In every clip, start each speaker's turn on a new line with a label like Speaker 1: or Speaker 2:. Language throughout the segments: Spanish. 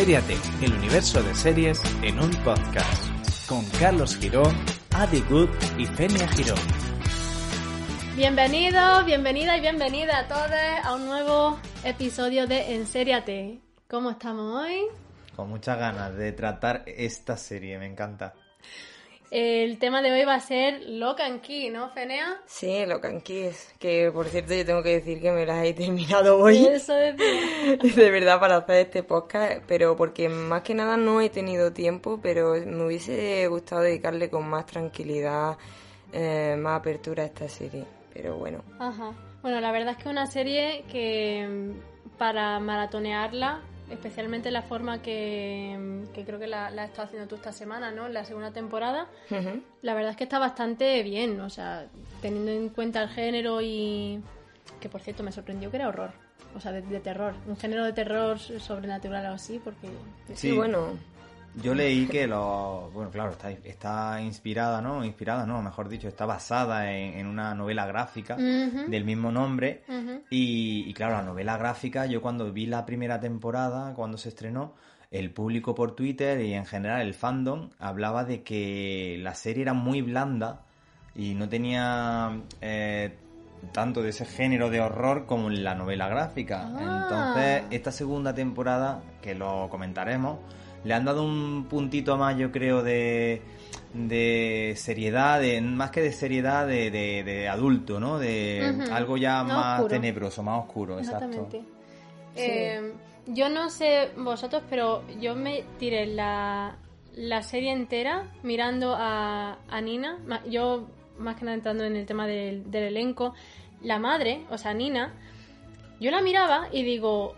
Speaker 1: En Seriate, el universo de series en un podcast. Con Carlos Girón, Adi Good y Fenia Girón.
Speaker 2: Bienvenidos, bienvenida y bienvenida a todos a un nuevo episodio de Ensériate. ¿Cómo estamos hoy?
Speaker 3: Con muchas ganas de tratar esta serie, me encanta.
Speaker 2: El tema de hoy va a ser Lock and Key, ¿no, Fenea?
Speaker 4: Sí, Lock and Keys, que por cierto yo tengo que decir que me las he terminado hoy.
Speaker 2: Eso es
Speaker 4: de verdad para hacer este podcast, pero porque más que nada no he tenido tiempo, pero me hubiese gustado dedicarle con más tranquilidad, eh, más apertura a esta serie. Pero bueno.
Speaker 2: Ajá. Bueno, la verdad es que es una serie que mm, para maratonearla, especialmente la forma que, que creo que la, la has estado haciendo tú esta semana, ¿no? En la segunda temporada, la verdad es que está bastante bien, o sea, teniendo en cuenta el género y que por cierto me sorprendió que era horror, o sea, de, de terror, un género de terror sobrenatural o así, porque
Speaker 4: Sí, bueno,
Speaker 3: Yo leí que lo. Bueno, claro, está, está inspirada, ¿no? Inspirada, no, mejor dicho, está basada en, en una novela gráfica del mismo nombre. Y, y claro, la novela gráfica, yo cuando vi la primera temporada, cuando se estrenó, el público por Twitter y en general el fandom hablaba de que la serie era muy blanda y no tenía eh, tanto de ese género de horror como en la novela gráfica.
Speaker 2: Ah.
Speaker 3: Entonces, esta segunda temporada, que lo comentaremos, le han dado un puntito más, yo creo, de, de seriedad, de, más que de seriedad, de, de, de adulto, ¿no? De algo ya
Speaker 2: Más
Speaker 3: tenebroso, más oscuro, exacto.
Speaker 2: Exactamente. Eh, yo no sé vosotros, pero yo me tiré la, la serie entera mirando a, a Nina. Ma- Yo, más que nada entrando en el tema del, del elenco, la madre, o sea, Nina, yo la miraba y digo,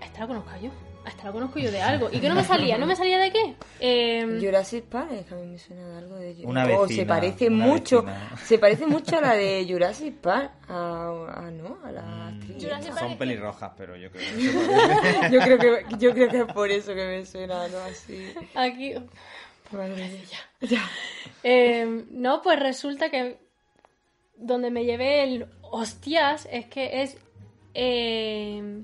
Speaker 2: "A esta la conozco yo, a esta la conozco yo de algo. ¿Y que no me salía? ¿No me salía de qué? Eh,
Speaker 4: Jurassic Park, es que a mí me suena de algo de Jurassic
Speaker 3: Una
Speaker 4: Oh, se
Speaker 3: vecina,
Speaker 4: parece
Speaker 3: una
Speaker 4: mucho,
Speaker 3: vecina.
Speaker 4: se parece mucho a la de Jurassic Park, a, a- ¿no? A la actriz.
Speaker 2: Jurassic Park
Speaker 3: Son
Speaker 2: es-
Speaker 3: pelirrojas, pero yo creo que
Speaker 4: yo creo que yo creo que es por eso que me suena, ¿no? Así.
Speaker 2: aquí,
Speaker 4: Madre mía.
Speaker 2: Eh, no, pues resulta que donde me llevé el hostias es que es eh,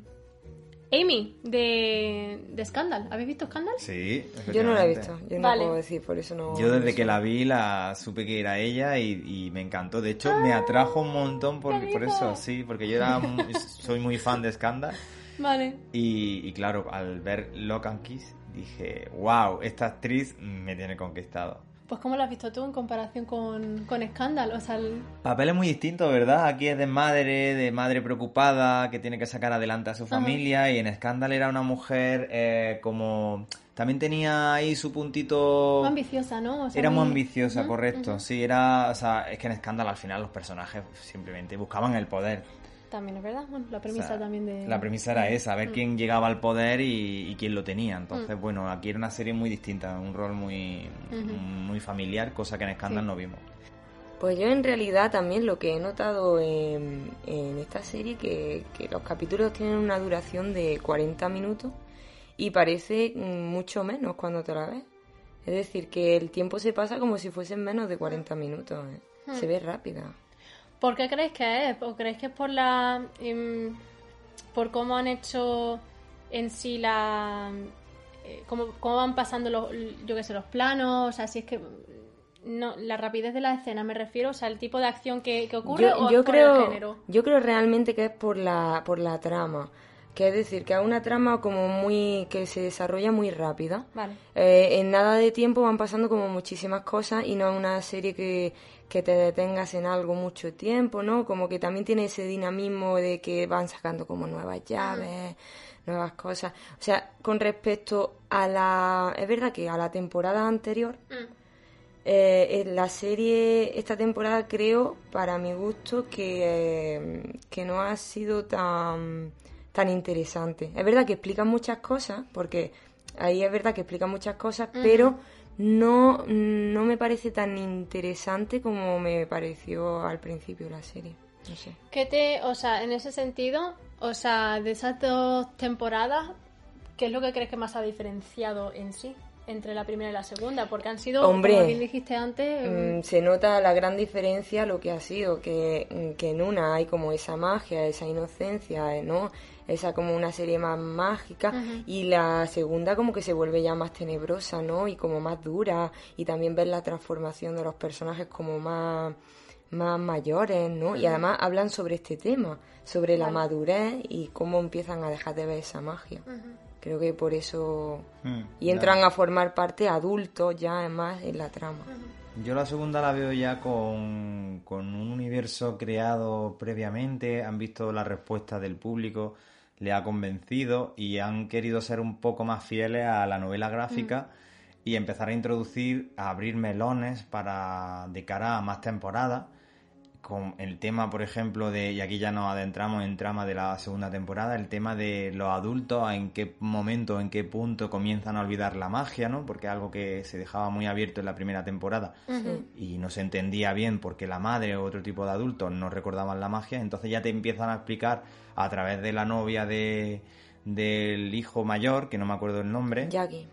Speaker 2: Amy de, de Scandal. ¿Habéis visto Scandal?
Speaker 4: Yo
Speaker 3: Sí,
Speaker 4: no
Speaker 3: efectivamente.
Speaker 4: la he visto, yo no
Speaker 2: Vale.
Speaker 4: puedo decir, por eso no.
Speaker 3: Yo
Speaker 4: no
Speaker 3: desde que la vi la supe que era ella y, y me encantó. De hecho, me atrajo un montón por,
Speaker 2: ¿Qué
Speaker 3: por eso, sí, porque yo era muy- soy muy fan de Scandal
Speaker 2: Vale.
Speaker 3: y, y claro, al ver Lock and Kiss dije, wow, esta actriz me tiene conquistado.
Speaker 2: Pues ¿cómo lo has visto tú en comparación con, con Scandal? O sea, el-
Speaker 3: Papel es muy distinto, ¿verdad? Aquí es de madre, de madre preocupada, que tiene que sacar adelante a su familia, y en Scandal era una mujer eh, como... También tenía ahí su puntito...
Speaker 2: muy ambiciosa, ¿no? O sea,
Speaker 3: Era muy
Speaker 2: muy-
Speaker 3: ambiciosa, correcto. Sí, era... O sea, es que en Scandal al final los personajes simplemente buscaban el poder.
Speaker 2: También es verdad. Bueno, la
Speaker 3: O
Speaker 2: premisa
Speaker 3: sea,
Speaker 2: también de...
Speaker 3: La premisa era esa, ver
Speaker 2: Mm.
Speaker 3: quién llegaba al poder y, y quién lo tenía. Entonces, bueno, aquí era una serie muy distinta, un rol muy, muy familiar, cosa que en Scandal
Speaker 2: Sí.
Speaker 3: no vimos.
Speaker 4: Pues yo en realidad también lo que he notado en, en esta serie que, que los capítulos tienen una duración de 40 minutos y parece mm, mucho menos cuando te la ves. Es decir, que el tiempo se pasa como si fuesen menos de 40 minutos. ¿eh?
Speaker 2: Hmm.
Speaker 4: Se ve rápida.
Speaker 2: ¿Por qué creéis que es? ¿O creéis que es por la. em, por cómo han hecho en sí la. eh, cómo, cómo van pasando los, yo qué sé, los planos? O sea, si es que. No, la rapidez de la escena me refiero, o sea, el tipo de acción que, que ocurre
Speaker 4: Yo,
Speaker 2: o
Speaker 4: yo
Speaker 2: por el género.
Speaker 4: yo creo realmente que es por la, por la trama. Que es decir, que es una trama como muy. que se desarrolla muy rápida.
Speaker 2: Vale.
Speaker 4: Eh, en nada de tiempo van pasando como muchísimas cosas y no es una serie que, que te detengas en algo mucho tiempo, ¿no? Como que también tiene ese dinamismo de que van sacando como nuevas llaves, nuevas cosas. O sea, con respecto a la... Es verdad que a la temporada anterior,
Speaker 2: Mm.
Speaker 4: eh, en la serie, esta temporada creo, para mi gusto, que, eh, que no ha sido tan tan interesante. Es verdad que explican muchas cosas, porque ahí es verdad que explican muchas cosas, pero no, no me parece tan interesante como me pareció al principio la serie. No sé.
Speaker 2: ¿Qué te, o sea, en ese sentido, o sea, de esas dos temporadas, ¿qué es lo que crees que más ha diferenciado en sí? entre la primera y la segunda, porque han sido,
Speaker 4: Hombre,
Speaker 2: como bien dijiste antes,
Speaker 4: Mm, se nota la gran diferencia lo que ha sido, que, mm, que en una hay como esa magia, esa inocencia, eh, ¿no? Esa como una serie más mágica y la segunda como que se vuelve ya más tenebrosa, ¿no? Y como más dura y también ver la transformación de los personajes como más más mayores, ¿no? Y además hablan sobre este tema, sobre la madurez y cómo empiezan a dejar de ver esa magia. Creo que por eso...
Speaker 3: Mm,
Speaker 4: Y entran a formar parte adultos ya además en la trama.
Speaker 3: Yo la segunda la veo ya con, con un universo creado previamente, han visto la respuesta del público, le ha convencido y han querido ser un poco más fieles a la novela gráfica y empezar a introducir, a abrir melones para de cara a más temporadas. Con el tema, por ejemplo, de, y aquí ya nos adentramos en trama de la segunda temporada, el tema de los adultos, en qué momento, en qué punto comienzan a olvidar la magia, ¿no? Porque es algo que se dejaba muy abierto en la primera temporada y no se entendía bien porque la madre o otro tipo de adultos no recordaban la magia, entonces ya te empiezan a explicar a través de la novia de del hijo mayor, que no me acuerdo el nombre.
Speaker 4: Jackie.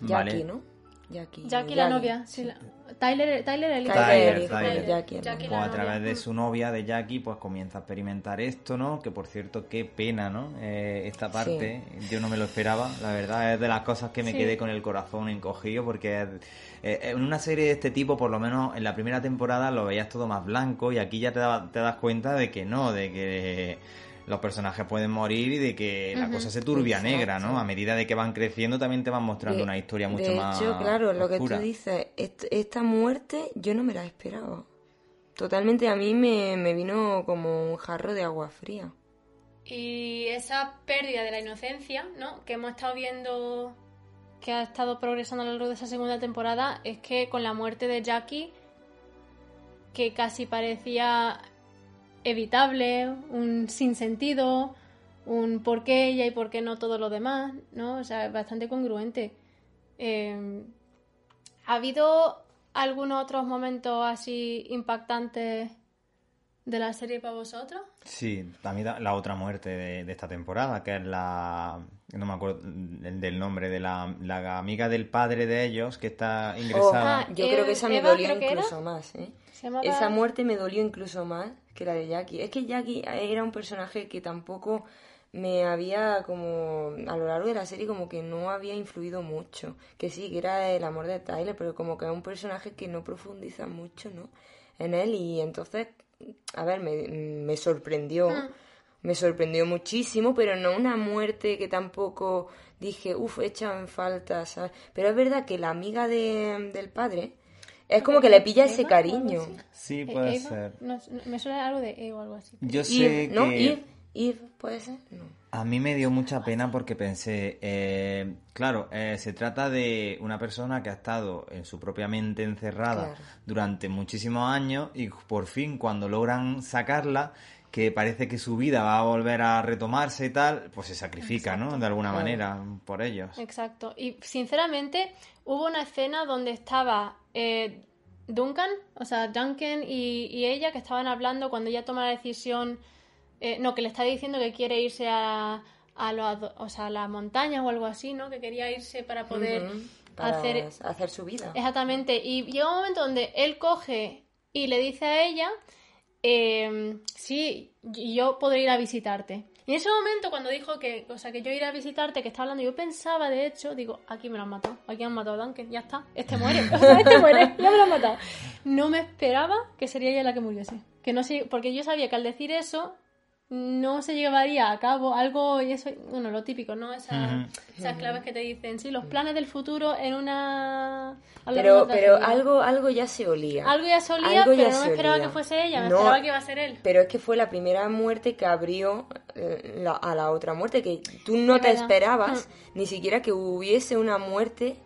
Speaker 3: Vale.
Speaker 4: Jackie, ¿no? Jackie.
Speaker 2: Jackie la novia, sí, la- Tyler, Tyler el hijo.
Speaker 4: Tyler, de
Speaker 3: Tyler.
Speaker 4: Jackie, ¿no?
Speaker 2: Jackie
Speaker 3: Pues a través
Speaker 2: novia.
Speaker 3: de su novia, de Jackie, pues comienza a experimentar esto, ¿no? Que por cierto, qué pena, ¿no? Eh, esta parte, yo no me lo esperaba, la verdad, es de las cosas que me
Speaker 2: Sí.
Speaker 3: quedé con el corazón encogido, porque es- eh, en una serie de este tipo, por lo menos en la primera temporada, lo veías todo más blanco y aquí ya te, da- te das cuenta de que no, de que los personajes pueden morir y de que la cosa se turbia
Speaker 4: Exacto.
Speaker 3: negra, ¿no? A medida de que van creciendo también te van mostrando
Speaker 4: De-
Speaker 3: una historia mucho
Speaker 4: de
Speaker 3: más
Speaker 4: hecho, claro, lo que tú dices, est- esta muerte yo no me la esperaba. Totalmente a mí me, me vino como un jarro de agua fría.
Speaker 2: Y esa pérdida de la inocencia, ¿no? Que hemos estado viendo que ha estado progresando a lo largo de esa segunda temporada, es que con la muerte de Jackie, que casi parecía evitable, un sinsentido, un por qué ella y por qué no todo lo demás, ¿no? O sea, bastante congruente. Eh, ¿Ha habido algunos otros momentos así impactantes de la serie para vosotros?
Speaker 3: Sí, también la- otra muerte de, de esta temporada, que es la... No me acuerdo el del nombre, de la, la amiga del padre de ellos, que está ingresada.
Speaker 2: Ah,
Speaker 4: Yo
Speaker 2: Eva-
Speaker 4: creo que esa me
Speaker 2: Eva,
Speaker 4: dolió incluso más, ¿eh?
Speaker 2: Llamaba-
Speaker 4: Esa muerte me dolió incluso más que la de Jackie. Es que Jackie era un personaje que tampoco me había como a lo largo de la serie como que no había influido mucho. Que sí, que era el amor de Tyler, pero como que es un personaje que no profundiza mucho, ¿no? En él y entonces, a ver, me, me sorprendió. Me sorprendió muchísimo, pero no una muerte que tampoco dije, uff, echa en falta, ¿sabes? Pero es verdad que la amiga de- del padre es como que le pilla ese
Speaker 2: Eva
Speaker 4: cariño.
Speaker 3: Sí,
Speaker 2: Eh,
Speaker 3: puede
Speaker 2: Eva,
Speaker 3: ser.
Speaker 2: no, me suena algo de E o algo así.
Speaker 3: Yo sé
Speaker 4: Eve, ¿no?
Speaker 3: que
Speaker 4: Eve, ¿puede ser? No.
Speaker 3: a mí me dio mucha pena porque pensé, eh, claro, eh, se trata de una persona que ha estado en su propia mente encerrada
Speaker 4: Claro.
Speaker 3: durante muchísimos años y por fin cuando logran sacarla, que parece que su vida va a volver a retomarse y tal, pues se sacrifica, ¿no? De alguna manera por ellos.
Speaker 2: Exacto. Y sinceramente, hubo una escena donde estaba eh, Duncan, o sea, Duncan y, y ella que estaban hablando cuando ella toma la decisión, eh, no, que le está diciendo que quiere irse a, a, los- o sea, a las montañas o algo así, ¿no? Que quería irse para poder
Speaker 4: Para
Speaker 2: hacer
Speaker 4: hacer su vida.
Speaker 2: Exactamente. Y llega un momento donde él coge y le dice a ella, eh, sí, yo podré ir a visitarte. Y en ese momento, cuando dijo que, o sea, que yo iré a visitarte, que está hablando, yo pensaba, de hecho, digo, aquí me lo han matado, aquí han matado a Duncan, ya está, este muere, este muere, ya me lo han matado. No me esperaba que sería ella la que muriese. Que no sé, porque yo sabía que al decir eso, no se llevaría a cabo algo, y eso, bueno, lo típico, ¿no? Esa- Esas claves que te dicen, sí, los planes del futuro en una...
Speaker 4: Pero, pero
Speaker 2: serie.
Speaker 4: algo, algo ya se olía.
Speaker 2: Algo ya se olía,
Speaker 4: Algo ya
Speaker 2: pero no me esperaba
Speaker 4: olía.
Speaker 2: que fuese ella, me
Speaker 4: No,
Speaker 2: esperaba que iba a ser él.
Speaker 4: Pero es que fue la primera muerte que abrió eh, la- a la otra muerte, que tú no
Speaker 2: Es
Speaker 4: te
Speaker 2: verdad. Mm.
Speaker 4: esperabas ni siquiera que hubiese una muerte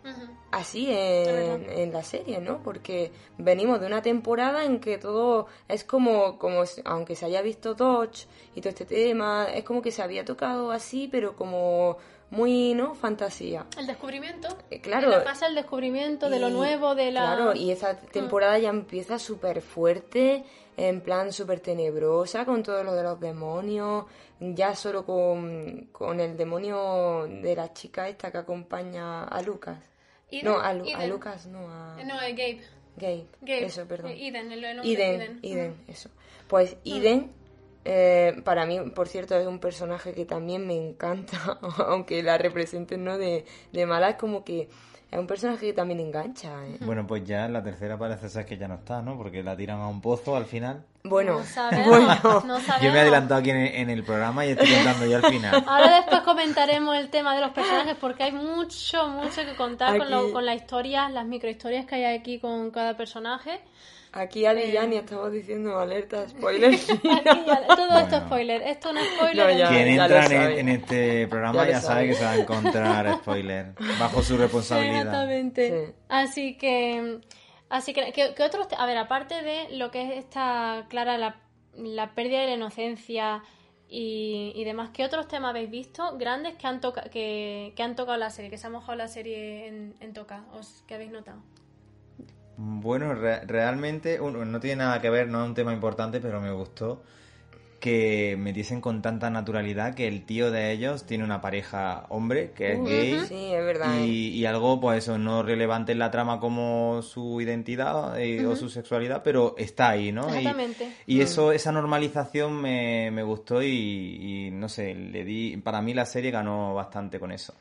Speaker 4: así en, en, la serie, ¿no? Porque venimos de una temporada en que todo es como, como aunque se haya visto Dodge y todo este tema, es como que se había tocado así, pero como muy, ¿no? Fantasía.
Speaker 2: El descubrimiento.
Speaker 4: Eh, claro.
Speaker 2: pasa el descubrimiento de lo nuevo, de la...
Speaker 4: Claro, y esa temporada ya empieza súper fuerte, en plan súper tenebrosa, con todo lo de los demonios, ya solo con, con el demonio de la chica esta que acompaña a Lucas. No, a, Lucas, no, a...
Speaker 2: No, a Gabe.
Speaker 4: Gabe. Gabe. Eso, perdón.
Speaker 2: Eden, el
Speaker 4: Eden, Eden, eso. Pues Eden eh, para mí, por cierto, es un personaje que también me encanta, aunque la representen ¿no? de, de mala, es como que es un personaje que también engancha. ¿eh?
Speaker 3: Bueno, pues ya la tercera parece ser que ya no está, ¿no? Porque la tiran a un pozo al final.
Speaker 4: Bueno,
Speaker 2: bueno.
Speaker 3: yo me he adelantado aquí en el, programa y estoy contando ya al final.
Speaker 2: Ahora después comentaremos el tema de los personajes porque hay mucho, mucho que contar con, lo, con la historia, las microhistorias que hay aquí con cada personaje.
Speaker 4: Aquí Adi y Yanni estamos diciendo alerta spoiler.
Speaker 2: todo esto es spoiler. Esto no es spoiler.
Speaker 3: Quien entra en, este programa ya, sabe. que se va a encontrar spoiler bajo su responsabilidad.
Speaker 2: Exactamente. Así que, así que, ¿qué, otros? A ver, aparte de lo que es esta clara la, la pérdida de la inocencia y, y, demás, ¿qué otros temas habéis visto grandes que han, toca, que, que han tocado la serie, que se ha mojado la serie en, en toca, os, que habéis notado?
Speaker 3: Bueno, realmente no tiene nada que ver, no es un tema importante, pero me gustó que me dicen con tanta naturalidad que el tío de ellos tiene una pareja hombre que es gay
Speaker 4: sí, es verdad,
Speaker 3: y, algo pues eso no relevante en la trama como su identidad eh, o su sexualidad pero está ahí no
Speaker 2: Exactamente.
Speaker 3: y, eso esa normalización me, me gustó y, y, no sé le di para mí la serie ganó bastante con eso.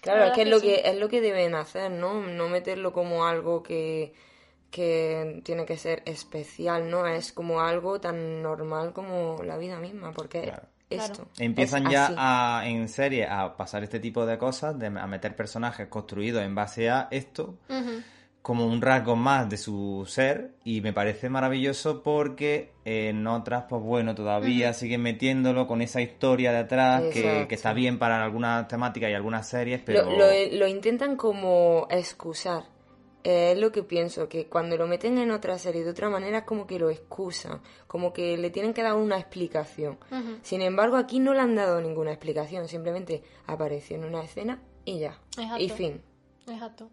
Speaker 4: Claro es que es lo que es lo que deben hacer no no meterlo como algo que que tiene que ser especial, ¿no? Es como algo tan normal como la vida misma, porque esto.
Speaker 3: Empiezan ya a, en serie a pasar este tipo de cosas, de, a meter personajes construidos en base a esto, como un rasgo más de su ser, y me parece maravilloso porque en otras, pues bueno, todavía siguen metiéndolo con esa historia de atrás, que, está bien para algunas temáticas y algunas series, pero...
Speaker 4: lo, lo intentan como excusar es lo que pienso, que cuando lo meten en otra serie de otra manera es como que lo excusan, como que le tienen que dar una explicación. Sin embargo, aquí no le han dado ninguna explicación, simplemente apareció en una escena y ya. Y fin.
Speaker 2: Exacto.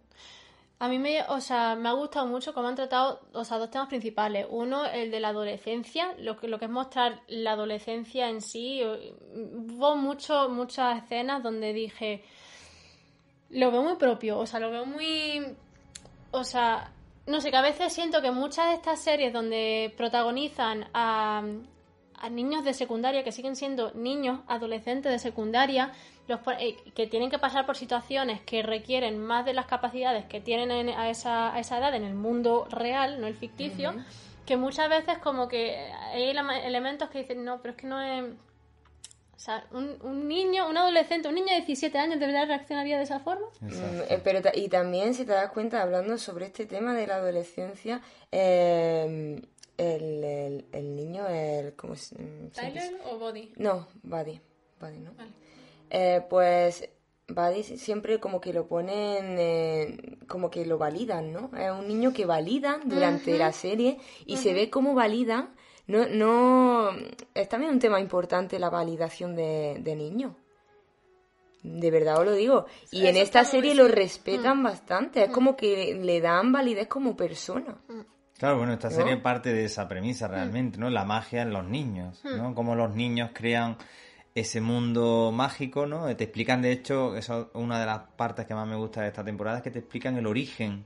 Speaker 2: A mí me, o sea, me ha gustado mucho cómo han tratado, o sea, dos temas principales. Uno, el de la adolescencia, lo que, lo que es mostrar la adolescencia en sí. Hubo mucho, muchas escenas donde dije, lo veo muy propio, o sea, lo veo muy o sea, no sé, que a veces siento que muchas de estas series donde protagonizan a, niños de secundaria, que siguen siendo niños, adolescentes de secundaria, los, eh, que tienen que pasar por situaciones que requieren más de las capacidades que tienen a, esa, a, esa, edad en el mundo real, no el ficticio, que muchas veces como que hay elementos que dicen, no, pero es que no es o sea, un, niño, un adolescente, un niño de 17 años de verdad reaccionaría de esa forma.
Speaker 4: Mm, eh, pero y también, si te das cuenta, hablando sobre este tema de la adolescencia, em, el, el, niño, el, ¿cómo se,
Speaker 2: mm, ¿Tyler o Body?
Speaker 4: No, Buddy. Buddy, ¿no? Eh, pues Buddy siempre como que lo ponen, como que lo validan, ¿no? Es un niño que validan durante la serie y se ve cómo validan no, no, es también un tema importante la validación de, de niños. De verdad os lo digo. Y en esta serie lo respetan mm. bastante. Es mm. como que le dan validez como persona. Mm.
Speaker 3: Claro, bueno, esta serie parte de esa premisa realmente, ¿no? La magia en los niños, ¿no? Como los niños crean ese mundo mágico, ¿no? Te explican, de hecho, eso una de las partes que más me gusta de esta temporada, es que te explican el origen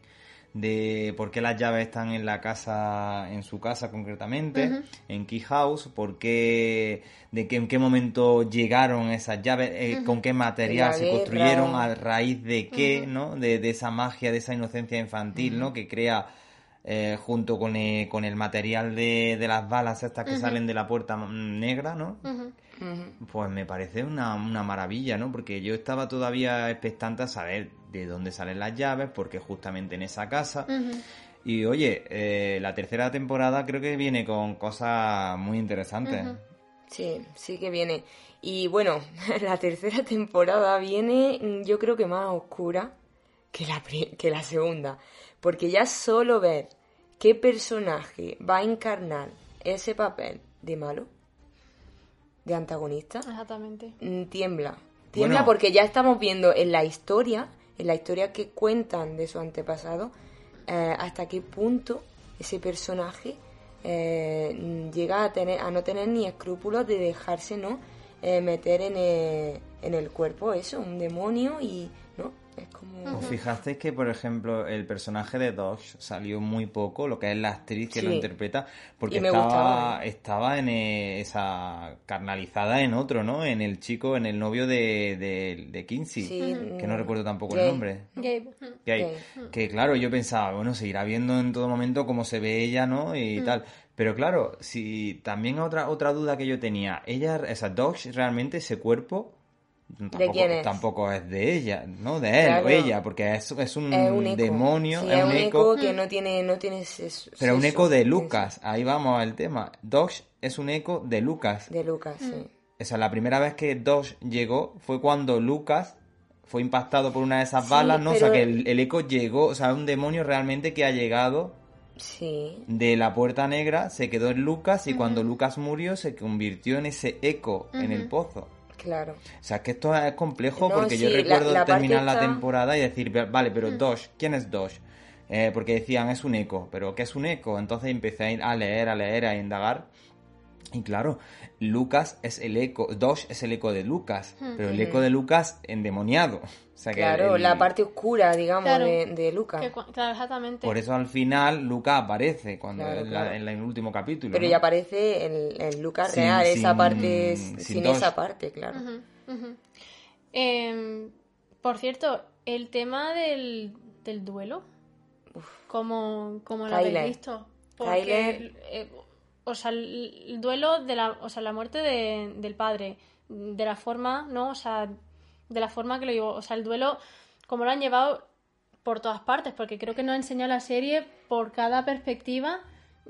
Speaker 3: de por qué las llaves están en la casa, en su casa concretamente, en Key House, por qué, de que, en qué momento llegaron esas llaves, eh, con qué material se construyeron, a raíz de qué, ¿no? De, de, esa magia, de esa inocencia infantil, ¿no? Que crea eh, junto con el, con el material de, de las balas estas que salen de la puerta negra, ¿no? Pues me parece una, una maravilla, ¿no? Porque yo estaba todavía expectante a saber de dónde salen las llaves, porque justamente en esa casa. Y oye, eh, la tercera temporada creo que viene con cosas muy interesantes.
Speaker 4: Sí, sí que viene. Y bueno, la tercera temporada viene yo creo que más oscura que la, que la segunda. Porque ya solo ver qué personaje va a encarnar ese papel de malo, de antagonista,
Speaker 2: Exactamente.
Speaker 4: mm, tiembla. Tiembla
Speaker 3: Bueno.
Speaker 4: porque ya estamos viendo en la historia, en la historia que cuentan de su antepasado, eh, hasta qué punto ese personaje eh, llega a tener a no tener ni escrúpulos de dejarse no Eh, meter en el, en el cuerpo eso un demonio y es como
Speaker 3: ¿Os fijasteis que, por ejemplo, el personaje de Dodge salió muy poco, lo que es la actriz que lo interpreta, porque estaba,
Speaker 4: gustaba, ¿eh?
Speaker 3: estaba en eh, esa carnalizada en otro, ¿no? En el chico, en el novio de, de, de Kinsey,
Speaker 4: Sí,
Speaker 3: que no recuerdo tampoco el nombre.
Speaker 2: Gabe.
Speaker 3: Que claro, yo pensaba, bueno, se irá viendo en todo momento cómo se ve ella, ¿no? Y tal. Pero claro, si también otra otra duda que yo tenía, ella, esa Dodge, realmente ese cuerpo tampoco,
Speaker 4: quién es?
Speaker 3: tampoco es de ella, ¿no? De él
Speaker 4: Claro.
Speaker 3: o ella, porque es, es un,
Speaker 4: es un eco.
Speaker 3: demonio,
Speaker 4: Sí,
Speaker 3: es un eco,
Speaker 4: que no tiene no tiene
Speaker 3: pero un eco de Lucas. Ahí vamos al tema. Dodge es un eco de Lucas.
Speaker 4: de Lucas sí.
Speaker 3: O sea, la primera vez que Dodge llegó fue cuando Lucas fue impactado por una de esas
Speaker 4: Sí,
Speaker 3: balas, ¿no? O sea, que el, el eco llegó, o sea, un demonio realmente que ha llegado
Speaker 4: sí
Speaker 3: de la puerta negra, se quedó en Lucas y cuando Lucas murió se convirtió en ese eco en el pozo.
Speaker 4: Claro
Speaker 3: O sea, que esto es complejo
Speaker 4: No,
Speaker 3: porque yo
Speaker 4: sí,
Speaker 3: recuerdo
Speaker 4: la
Speaker 3: terminar la temporada y decir, vale, pero Dodge, ¿quién es Dodge? Eh, porque decían, es un eco, pero ¿qué es un eco? Entonces empecé a ir a leer, a leer, a indagar. Y claro, Lucas es el eco, Dodge es el eco de Lucas, pero el eco de Lucas endemoniado. O sea que
Speaker 4: claro
Speaker 3: el-
Speaker 4: la parte oscura digamos
Speaker 2: Claro.
Speaker 4: de, de Lucas
Speaker 2: Que claro, exactamente.
Speaker 3: Por eso al final Lucas aparece cuando
Speaker 4: Claro,
Speaker 3: en, la-
Speaker 4: claro.
Speaker 3: en la- en el último capítulo.
Speaker 4: pero
Speaker 3: ¿no?
Speaker 4: ya aparece en, en Lucas
Speaker 3: Sin-
Speaker 4: real esa
Speaker 3: sin-
Speaker 4: parte
Speaker 3: sin
Speaker 4: esa parte claro.
Speaker 2: Em, por cierto, el tema del, del duelo, ¿cómo, cómo lo habéis visto? Porque,
Speaker 4: Tyler.
Speaker 2: eh, o sea, el, el duelo de la, o sea, la muerte de- del padre, de la forma, ¿no? O sea, de la forma que lo digo, o sea, el duelo, como lo han llevado por todas partes, porque creo que nos ha enseñado la serie por cada perspectiva.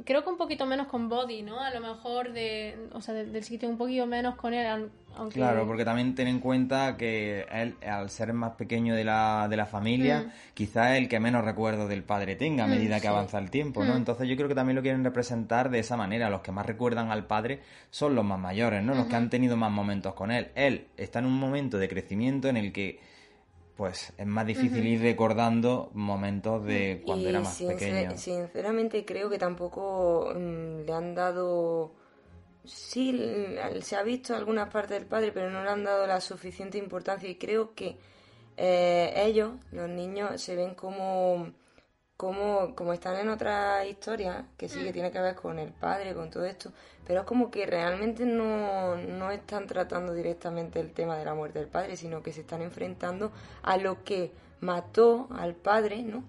Speaker 2: Creo que un poquito menos con Body, ¿no? A lo mejor de, o sea, del, sitio un poquito menos con él, aunque
Speaker 3: Claro, porque también ten en cuenta que él, al ser más pequeño de la, de la familia,
Speaker 2: Mm.
Speaker 3: quizá es el que menos recuerdo del padre tenga a medida que
Speaker 4: sí.
Speaker 3: avanza el tiempo, ¿no?
Speaker 2: Mm.
Speaker 3: Entonces yo creo que también lo quieren representar de esa manera. Los que más recuerdan al padre son los más mayores, ¿no? Los que han tenido más momentos con él. Él está en un momento de crecimiento en el que, pues, es más difícil ir recordando momentos de cuando
Speaker 4: y
Speaker 3: era más
Speaker 4: sincer-
Speaker 3: pequeño.
Speaker 4: sinceramente creo que tampoco mm, le han dado sí se ha visto algunas partes del padre pero no le han dado la suficiente importancia y creo que eh, ellos los niños se ven como como, como están en otra historia que sí que tiene que ver con el padre, con todo esto, pero es como que realmente no, no están tratando directamente el tema de la muerte del padre, sino que se están enfrentando a lo que mató al padre, ¿no?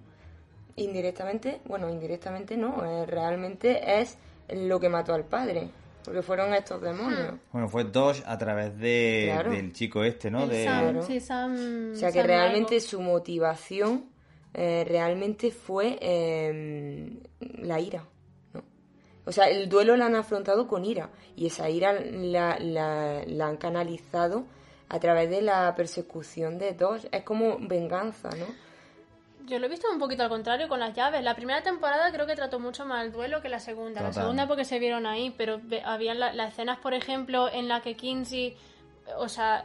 Speaker 4: Indirectamente, bueno, indirectamente no, eh, realmente es lo que mató al padre, porque fueron estos demonios.
Speaker 3: Bueno, fue Dodge a través de,
Speaker 4: Claro.
Speaker 3: del chico este, ¿no?
Speaker 2: El
Speaker 3: De,
Speaker 2: Sam,
Speaker 4: Claro.
Speaker 2: sí, Sam-
Speaker 4: O sea que
Speaker 2: Sam
Speaker 4: realmente
Speaker 2: algo.
Speaker 4: su motivación eh, realmente fue eh, la ira. ¿no? O sea, el duelo lo han afrontado con ira y esa ira la, la- la han canalizado a través de la persecución de dos. Es como venganza, ¿no?
Speaker 2: Yo lo he visto un poquito al contrario con las llaves. La primera temporada creo que trató mucho más el duelo que la segunda. La segunda porque se vieron ahí, pero ve- habían la- las escenas, por ejemplo, en la que Kinsey, o sea,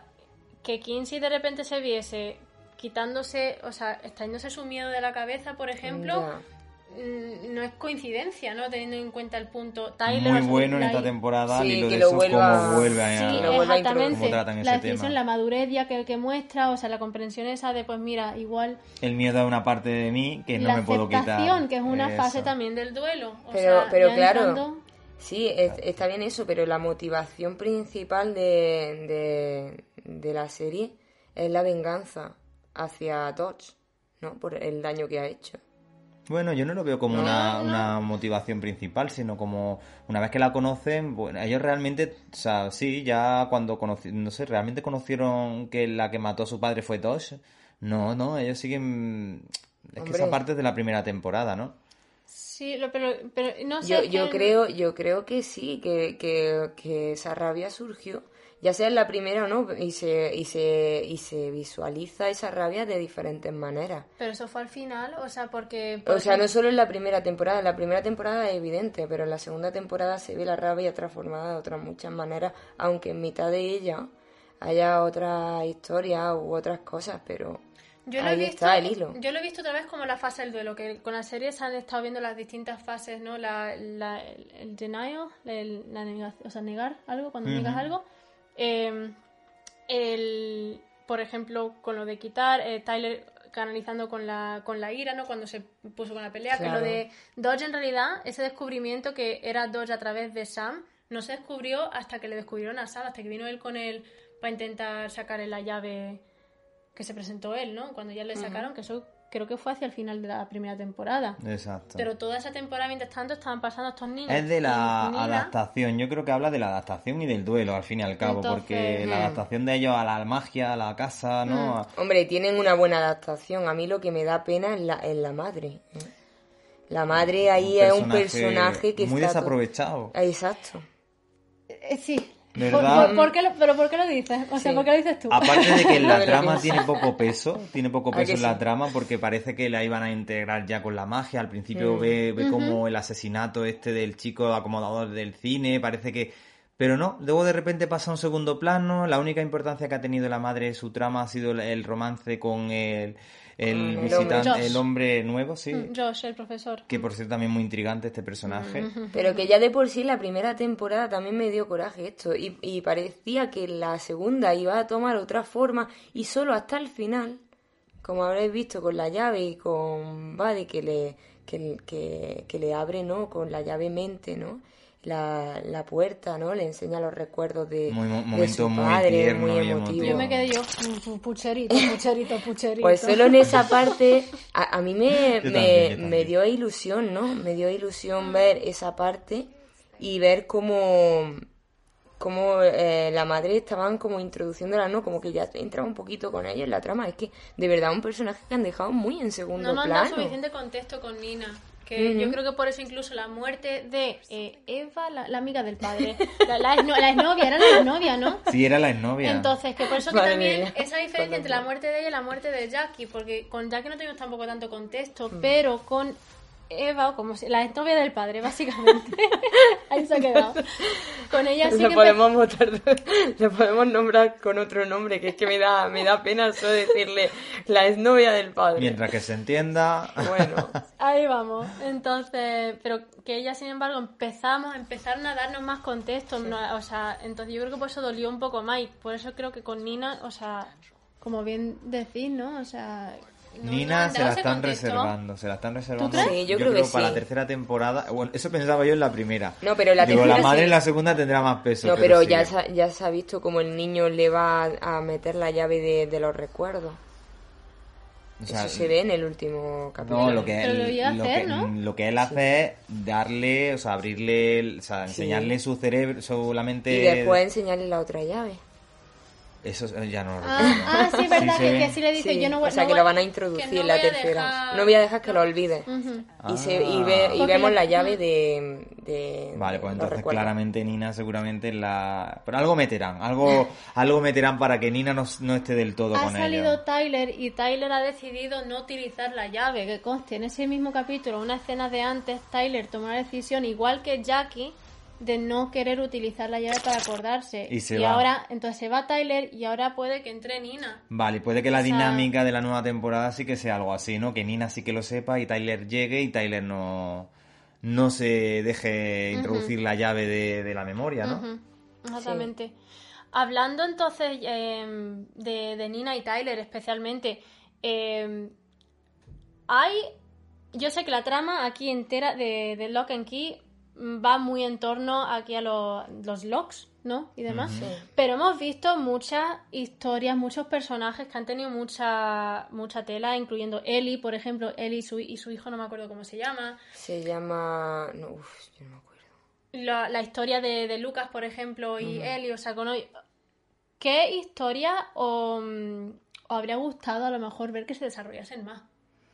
Speaker 2: que Kinsey de repente se viese quitándose, o sea, extrayéndose su miedo de la cabeza, por ejemplo. Mm, no es coincidencia, ¿no? Teniendo en cuenta el punto. Tyler,
Speaker 3: muy bueno en
Speaker 2: la-
Speaker 3: esta temporada
Speaker 4: Sí,
Speaker 3: y lo
Speaker 4: que
Speaker 3: de
Speaker 4: lo
Speaker 3: eso
Speaker 4: vuelva-
Speaker 3: cómo vuelve a...
Speaker 2: Sí,
Speaker 4: lo
Speaker 2: exactamente.
Speaker 3: Cómo tratan ese
Speaker 2: la decisión,
Speaker 3: tema.
Speaker 2: la madurez ya que, que muestra, o sea, la comprensión esa de, pues mira, igual
Speaker 3: El miedo a una parte de mí que no
Speaker 2: la
Speaker 3: me puedo quitar.
Speaker 2: aceptación, que es una
Speaker 3: Eso.
Speaker 2: fase también del duelo. O
Speaker 4: Pero,
Speaker 2: sea,
Speaker 4: pero claro,
Speaker 2: entrando-
Speaker 4: sí, es- está bien eso, pero la motivación principal de, de, de la serie es la venganza hacia Dodge, ¿no? Por el daño que ha hecho.
Speaker 3: Bueno, yo no lo veo como una, una motivación principal, sino como una vez que la conocen, bueno, ellos realmente, o sea, sí, ya cuando conocieron, no sé, realmente conocieron que la que mató a su padre fue Tosh. No, no, ellos siguen... Es que esa parte es de la primera temporada, ¿no?
Speaker 2: Sí, lo- pero, pero no sé.
Speaker 4: Yo, yo creo, yo creo que sí, que, que, que esa rabia surgió. Ya sea en la primera o no, y se, y se, y se visualiza esa rabia de diferentes maneras.
Speaker 2: Pero eso fue al final, o sea, porque...
Speaker 4: O sea, no solo en la primera temporada, en la primera temporada es evidente, pero en la segunda temporada se ve la rabia transformada de otras muchas maneras, aunque en mitad de ella haya otra historia u otras cosas, pero
Speaker 2: Yo lo, he
Speaker 4: ahí
Speaker 2: visto,
Speaker 4: está el hilo.
Speaker 2: yo lo he visto otra vez como la fase del duelo, que con la serie se han estado viendo las distintas fases, ¿no? La, la- el, denial, el- la negación, o sea, negar algo, cuando niegas algo. Eh, el, por ejemplo, con lo de quitar, eh, Tyler canalizando con la, con la ira, ¿no? Cuando se puso con la pelea, que lo de Dodge en realidad, ese descubrimiento que era Dodge a través de Sam, no se descubrió hasta que le descubrieron a Sam, hasta que vino él con él para intentar sacarle la llave que se presentó él, ¿no? Cuando ya le sacaron, que eso creo que fue hacia el final de la primera temporada.
Speaker 3: Exacto.
Speaker 2: Pero toda esa temporada, mientras tanto, estaban pasando estos niños.
Speaker 3: Es de la
Speaker 2: Nina-
Speaker 3: adaptación, yo creo que habla de la adaptación y del duelo al fin y al cabo,
Speaker 2: Entonces,
Speaker 3: porque la
Speaker 4: mm.
Speaker 3: adaptación de ellos a la magia, a la casa, ¿no? A-
Speaker 4: Hombre, tienen una buena adaptación. A mí lo que me da pena es la, es la madre. ¿eh? La madre ahí es un personaje que
Speaker 3: muy
Speaker 4: está...
Speaker 3: desaprovechado.
Speaker 4: Exacto.
Speaker 2: Eh, sí.
Speaker 3: ¿Verdad?
Speaker 2: ¿Por, por- por qué lo, ¿Pero por qué lo dices? O sea,
Speaker 4: Sí.
Speaker 2: ¿por qué lo dices tú?
Speaker 3: Aparte de que la trama tiene poco peso, tiene poco
Speaker 4: ¿A
Speaker 3: peso en la
Speaker 4: sí?
Speaker 3: trama porque parece que la iban a integrar ya con la magia. Al
Speaker 4: Mm.
Speaker 3: principio ve, ve como el asesinato este del chico acomodador del cine, parece que... Pero no, luego de repente pasa a un segundo plano, la única importancia que ha tenido la madre de su trama ha sido el- romance con el, el
Speaker 4: Con el
Speaker 3: visitante,
Speaker 2: hombre.
Speaker 3: el hombre nuevo, sí.
Speaker 2: Mm, Josh, el profesor.
Speaker 3: Que por cierto también muy intrigante este personaje.
Speaker 4: Pero que ya de por sí la primera temporada también me dio coraje esto. Y, y parecía que la segunda iba a tomar otra forma. Y solo hasta el final, como habréis visto con la llave y con Buddy que le, que, que, que le abre, ¿no? Con la llave mente, ¿no? La, la puerta, ¿no? Le enseña los recuerdos de,
Speaker 3: Muy mo-
Speaker 4: de
Speaker 3: momento
Speaker 4: su
Speaker 3: muy
Speaker 4: padre,
Speaker 3: tierno
Speaker 4: muy emotivo.
Speaker 3: emotivo.
Speaker 2: Yo me quedé yo, pu- pu- pucherito, pucherito, pucherito.
Speaker 4: Pues solo en esa parte, a, a mí me,
Speaker 3: Yo
Speaker 4: me,
Speaker 3: también,
Speaker 4: me dio ilusión, ¿no? Me dio ilusión ver esa parte y ver cómo, cómo eh, la madre estaban como introduciéndola, ¿no? Como que ya entraba un poquito con ella en la trama. Es que de verdad un personaje que han dejado muy en segundo
Speaker 2: No nos han dado
Speaker 4: plano.
Speaker 2: suficiente contexto con Nina. Que yo creo que por eso incluso la muerte de eh, Eva, la, la amiga del padre, la, la, exno- la exnovia, era la exnovia, ¿no?
Speaker 3: Sí, era la exnovia.
Speaker 2: Entonces, que por eso que
Speaker 4: Madre
Speaker 2: también
Speaker 4: mía.
Speaker 2: esa diferencia entre la muerte de ella y la muerte de Jackie, porque con Jackie no tenemos tampoco tanto contexto, pero con Eva, o como si, la exnovia del padre, básicamente, ahí se ha quedado. Con ella sí
Speaker 4: Lo
Speaker 2: que
Speaker 4: podemos votar, lo podemos nombrar con otro nombre, que es que me da, me da pena solo decirle la exnovia del padre.
Speaker 3: Mientras que se entienda...
Speaker 4: Bueno,
Speaker 2: Ahí vamos. Entonces, pero que ella, sin embargo, empezamos, empezaron a darnos más contexto. no- o sea, entonces yo creo que por eso dolió un poco más. Y por eso creo que con Nina, o sea, como bien decís, ¿no? O sea, no-
Speaker 3: Nina se la están
Speaker 2: contexto.
Speaker 3: reservando, se la están reservando.
Speaker 4: crees? Sí, yo creo que
Speaker 3: para la tercera temporada. Bueno, eso pensaba yo en la primera.
Speaker 4: No, pero la
Speaker 3: Digo,
Speaker 4: tercera
Speaker 3: la madre
Speaker 4: sí.
Speaker 3: en la segunda tendrá más peso.
Speaker 4: No, pero, ya,
Speaker 3: sí.
Speaker 4: se, ha- ya se ha visto como el niño le va a, meter la llave de, de los recuerdos.
Speaker 3: O sea,
Speaker 4: Eso se ve en el último capítulo.
Speaker 3: No, lo que, él, lo,
Speaker 2: hacer,
Speaker 3: que,
Speaker 2: ¿no?
Speaker 3: lo que él hace es darle, o sea, abrirle, el- o sea, enseñarle su cerebro, solamente...
Speaker 4: Y después enseñarle la otra llave.
Speaker 3: Eso eh, ya no lo
Speaker 2: Ah,
Speaker 3: recuerdo.
Speaker 2: ah, sí, es verdad, que,
Speaker 3: ve.
Speaker 2: que sí le dice,
Speaker 4: Sí,
Speaker 2: yo no voy
Speaker 4: o sea,
Speaker 2: no
Speaker 4: que
Speaker 2: voy-
Speaker 4: lo van a introducir
Speaker 2: no
Speaker 4: en la
Speaker 2: voy a
Speaker 4: tercera.
Speaker 2: dejar-
Speaker 4: No voy a dejar que lo olvide.
Speaker 2: Ujú.
Speaker 4: Y, se, y, ve, y
Speaker 2: Porque
Speaker 4: vemos la llave de... de
Speaker 3: Vale, pues entonces claramente Nina seguramente la... Pero algo meterán, algo algo meterán para que Nina no, no esté del todo
Speaker 2: Ha
Speaker 3: con
Speaker 2: salido
Speaker 3: ella.
Speaker 2: Tyler y Tyler ha decidido no utilizar la llave. Que conste, en ese mismo capítulo, una escena de antes, Tyler tomó la decisión, igual que Jackie, de no querer utilizar la llave para acordarse.
Speaker 3: Y se va.
Speaker 2: ahora, entonces se va Tyler y ahora puede que entre Nina.
Speaker 3: Vale, puede que la
Speaker 2: O sea-
Speaker 3: dinámica de la nueva temporada sí que sea algo así, ¿no? Que Nina sí que lo sepa y Tyler llegue y Tyler no, no se deje introducir la llave de, de la memoria, ¿no?
Speaker 2: Exactamente. Hablando entonces eh, de, de Nina y Tyler especialmente, eh, hay, yo sé que la trama aquí entera de, de Lock and Key va muy en torno aquí a lo- los locks, ¿no? Y demás. Pero hemos visto muchas historias, muchos personajes que han tenido mucha mucha tela, incluyendo Ellie, por ejemplo, Ellie y su, y su hijo, no me acuerdo cómo se llama.
Speaker 4: Se llama... No, uf, yo no me acuerdo.
Speaker 2: la, la historia de, de Lucas, por ejemplo, y Eli, o sea, con hoy- ¿qué historia o, os habría gustado a lo mejor ver que se desarrollasen más?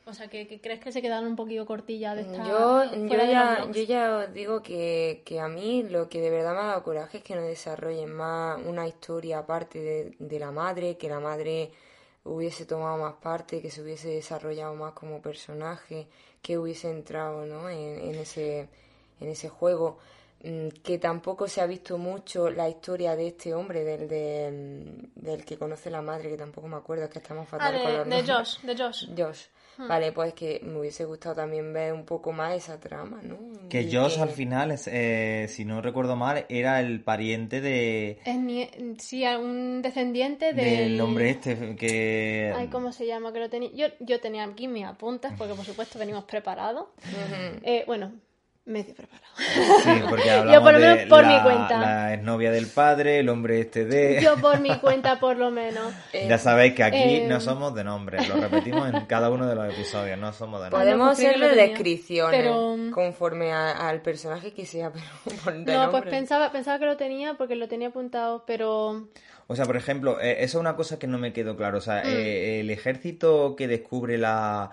Speaker 2: O sea, que, que crees que se quedaron un poquillo cortillas de esta...
Speaker 4: Yo, yo, ya, yo ya os digo que, que a mí lo que de verdad me ha dado coraje es que no desarrollen más una historia aparte de, de la madre, que la madre hubiese tomado más parte, que se hubiese desarrollado más como personaje, que hubiese entrado ¿no? en, en ese, en ese juego. Mm, Que tampoco se ha visto mucho la historia de este hombre, del, de, mm, del que conoce la madre, que tampoco me acuerdo, es que estamos
Speaker 2: Ah,
Speaker 4: fatal con
Speaker 2: de,
Speaker 4: los
Speaker 2: de. Josh, de Josh.
Speaker 4: Josh.
Speaker 2: Hmm.
Speaker 4: Vale, pues que me hubiese gustado también ver un poco más esa trama, ¿no?
Speaker 3: Que
Speaker 4: Y
Speaker 3: Josh
Speaker 4: que-
Speaker 3: al final, es, eh, si no recuerdo mal, era el pariente de
Speaker 2: Es nie- sí, un descendiente del...
Speaker 3: del hombre este que...
Speaker 2: Ay, ¿cómo se llama? Que lo tenía... Yo, yo tenía aquí mis apuntes, porque por supuesto venimos preparados. Eh, bueno, medio preparados.
Speaker 3: Sí, porque hablamos
Speaker 2: por lo menos
Speaker 3: de
Speaker 2: por
Speaker 3: la,
Speaker 2: mi cuenta.
Speaker 3: la exnovia del padre, el hombre este de...
Speaker 2: Yo por mi cuenta, por lo menos.
Speaker 3: Ya sabéis que aquí
Speaker 2: eh,
Speaker 3: no somos de nombre, lo repetimos en cada uno de los episodios, no somos de nombre.
Speaker 4: Podemos hacerle descripciones
Speaker 2: Pero-
Speaker 4: conforme a- al personaje que sea, pero de
Speaker 2: No, pues pensaba, pensaba que lo tenía porque lo tenía apuntado, pero...
Speaker 3: O sea, por ejemplo, eh, eso es una cosa que no me quedó claro. O sea,
Speaker 2: Mm.
Speaker 3: eh, el ejército que descubre la,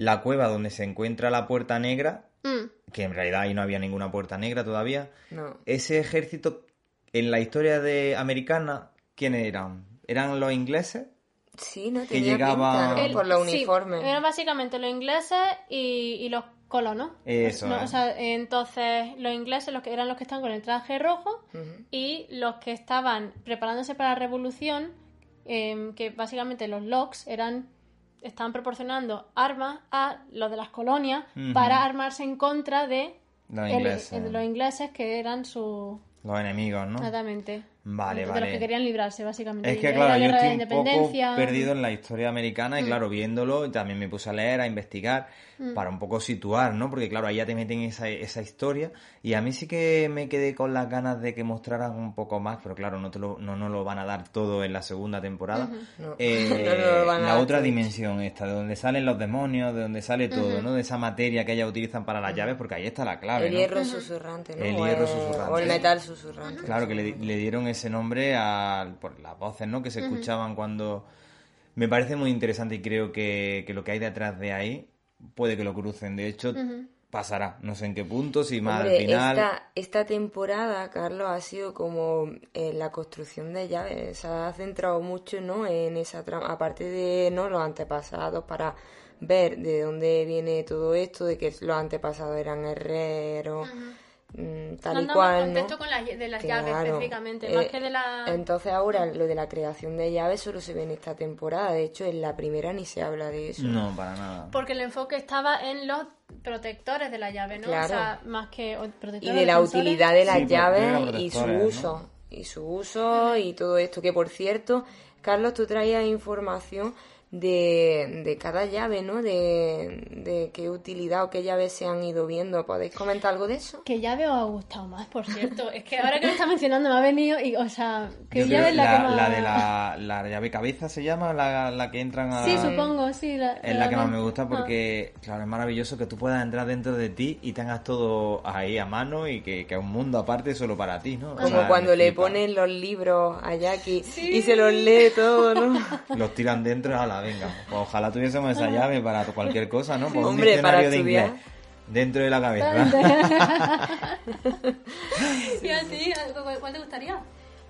Speaker 3: la cueva donde se encuentra la puerta negra,
Speaker 2: mm,
Speaker 3: que en realidad ahí no había ninguna puerta negra todavía,
Speaker 4: No.
Speaker 3: ese ejército, en la historia de americana, ¿quiénes eran? ¿Eran los ingleses?
Speaker 4: Sí, no
Speaker 3: Que
Speaker 4: tenía
Speaker 3: llegaba-
Speaker 4: pinta, ¿no?
Speaker 2: el-
Speaker 4: por los
Speaker 2: sí,
Speaker 4: uniformes.
Speaker 2: eran básicamente los ingleses y, y los colonos.
Speaker 3: Eso
Speaker 2: No. O sea, entonces los ingleses los que eran los que estaban con el traje rojo y los que estaban preparándose para la revolución, em, que básicamente los locks eran estaban proporcionando armas a los de las colonias para armarse en contra de
Speaker 3: Los
Speaker 2: el-
Speaker 3: ingleses.
Speaker 2: de los ingleses que eran su
Speaker 3: Los enemigos, ¿no?
Speaker 2: Exactamente.
Speaker 3: Vale,
Speaker 2: de los
Speaker 3: vale.
Speaker 2: que querían librarse, básicamente.
Speaker 3: Es que claro,
Speaker 2: la
Speaker 3: yo estoy
Speaker 2: la
Speaker 3: un poco
Speaker 2: independencia.
Speaker 3: perdido en la historia americana y claro, viéndolo también me puse a leer, a investigar para un poco situar, ¿no? Porque claro, ahí ya te meten esa, esa historia y a mí sí que me quedé con las ganas de que mostraran un poco más, pero claro, no te lo, no, no lo van a dar todo en la segunda temporada.
Speaker 4: No.
Speaker 3: Eh,
Speaker 4: No lo van a
Speaker 3: la
Speaker 4: dar
Speaker 3: otra
Speaker 4: todo.
Speaker 3: dimensión esta, de donde salen los demonios, de donde sale todo, ¿no? De esa materia que ellos utilizan para las llaves, porque ahí está la clave,
Speaker 4: El
Speaker 3: ¿no?
Speaker 4: hierro susurrante, ¿no?
Speaker 3: El hierro susurrante.
Speaker 4: O el metal susurrante.
Speaker 3: Claro, que le, le dieron ese nombre a, por las voces, ¿no? Que se escuchaban cuando... Me parece muy interesante y creo que, que lo que hay detrás de ahí puede que lo crucen. De hecho, pasará. No sé en qué punto, si más
Speaker 4: Hombre,
Speaker 3: al final...
Speaker 4: esta, esta temporada, Carlos, ha sido como eh, la construcción de llaves. Se ha centrado mucho ¿no? en esa trama, aparte de ¿no? los antepasados, para ver de dónde viene todo esto, de que los antepasados eran herreros, mm, tal y
Speaker 2: más
Speaker 4: cual.
Speaker 2: contexto
Speaker 4: ¿no?
Speaker 2: con las, de las llaves específicamente,
Speaker 4: Eh,
Speaker 2: más que de la...
Speaker 4: Entonces ahora lo de la creación de llaves solo se ve en esta temporada. De hecho, en la primera ni se habla de eso.
Speaker 3: No, para nada.
Speaker 2: Porque el enfoque estaba en los protectores de la llave, ¿no?
Speaker 4: Claro.
Speaker 2: O sea, más que o
Speaker 4: y
Speaker 2: protectores
Speaker 4: de la
Speaker 2: defensores.
Speaker 4: utilidad de las
Speaker 3: Sí,
Speaker 4: llaves y su
Speaker 3: protectores, ¿no?
Speaker 4: uso y su uso y todo esto que por cierto Carlos tú traías información de, de cada llave no de, de qué utilidad o qué llaves se han ido viendo podéis comentar algo de eso
Speaker 2: ¿Qué llave os ha gustado más, por cierto? es que ahora que lo está mencionando me ha venido y, o sea, ¿qué
Speaker 3: Yo
Speaker 2: llave es la, que más...
Speaker 3: la de la, la llave cabeza se llama, la, la que entran a...
Speaker 2: Sí, supongo, sí. La,
Speaker 3: Es la que más me gusta
Speaker 2: Ah.
Speaker 3: porque, claro, es maravilloso que tú puedas entrar dentro de ti y tengas todo ahí a mano y que, que es un mundo aparte solo para ti, ¿no? O
Speaker 4: como
Speaker 3: sea,
Speaker 4: cuando le
Speaker 3: flipa.
Speaker 4: ponen los libros a Jackie y se los lee todo no
Speaker 3: Los tiran dentro, la venga. Pues ojalá tuviésemos esa llave para cualquier cosa, ¿no? Pues un
Speaker 4: Hombre, para
Speaker 3: diccionario de
Speaker 4: estudiar.
Speaker 3: inglés dentro de la cabeza.
Speaker 2: ¿Y a ti? ¿Cuál te gustaría?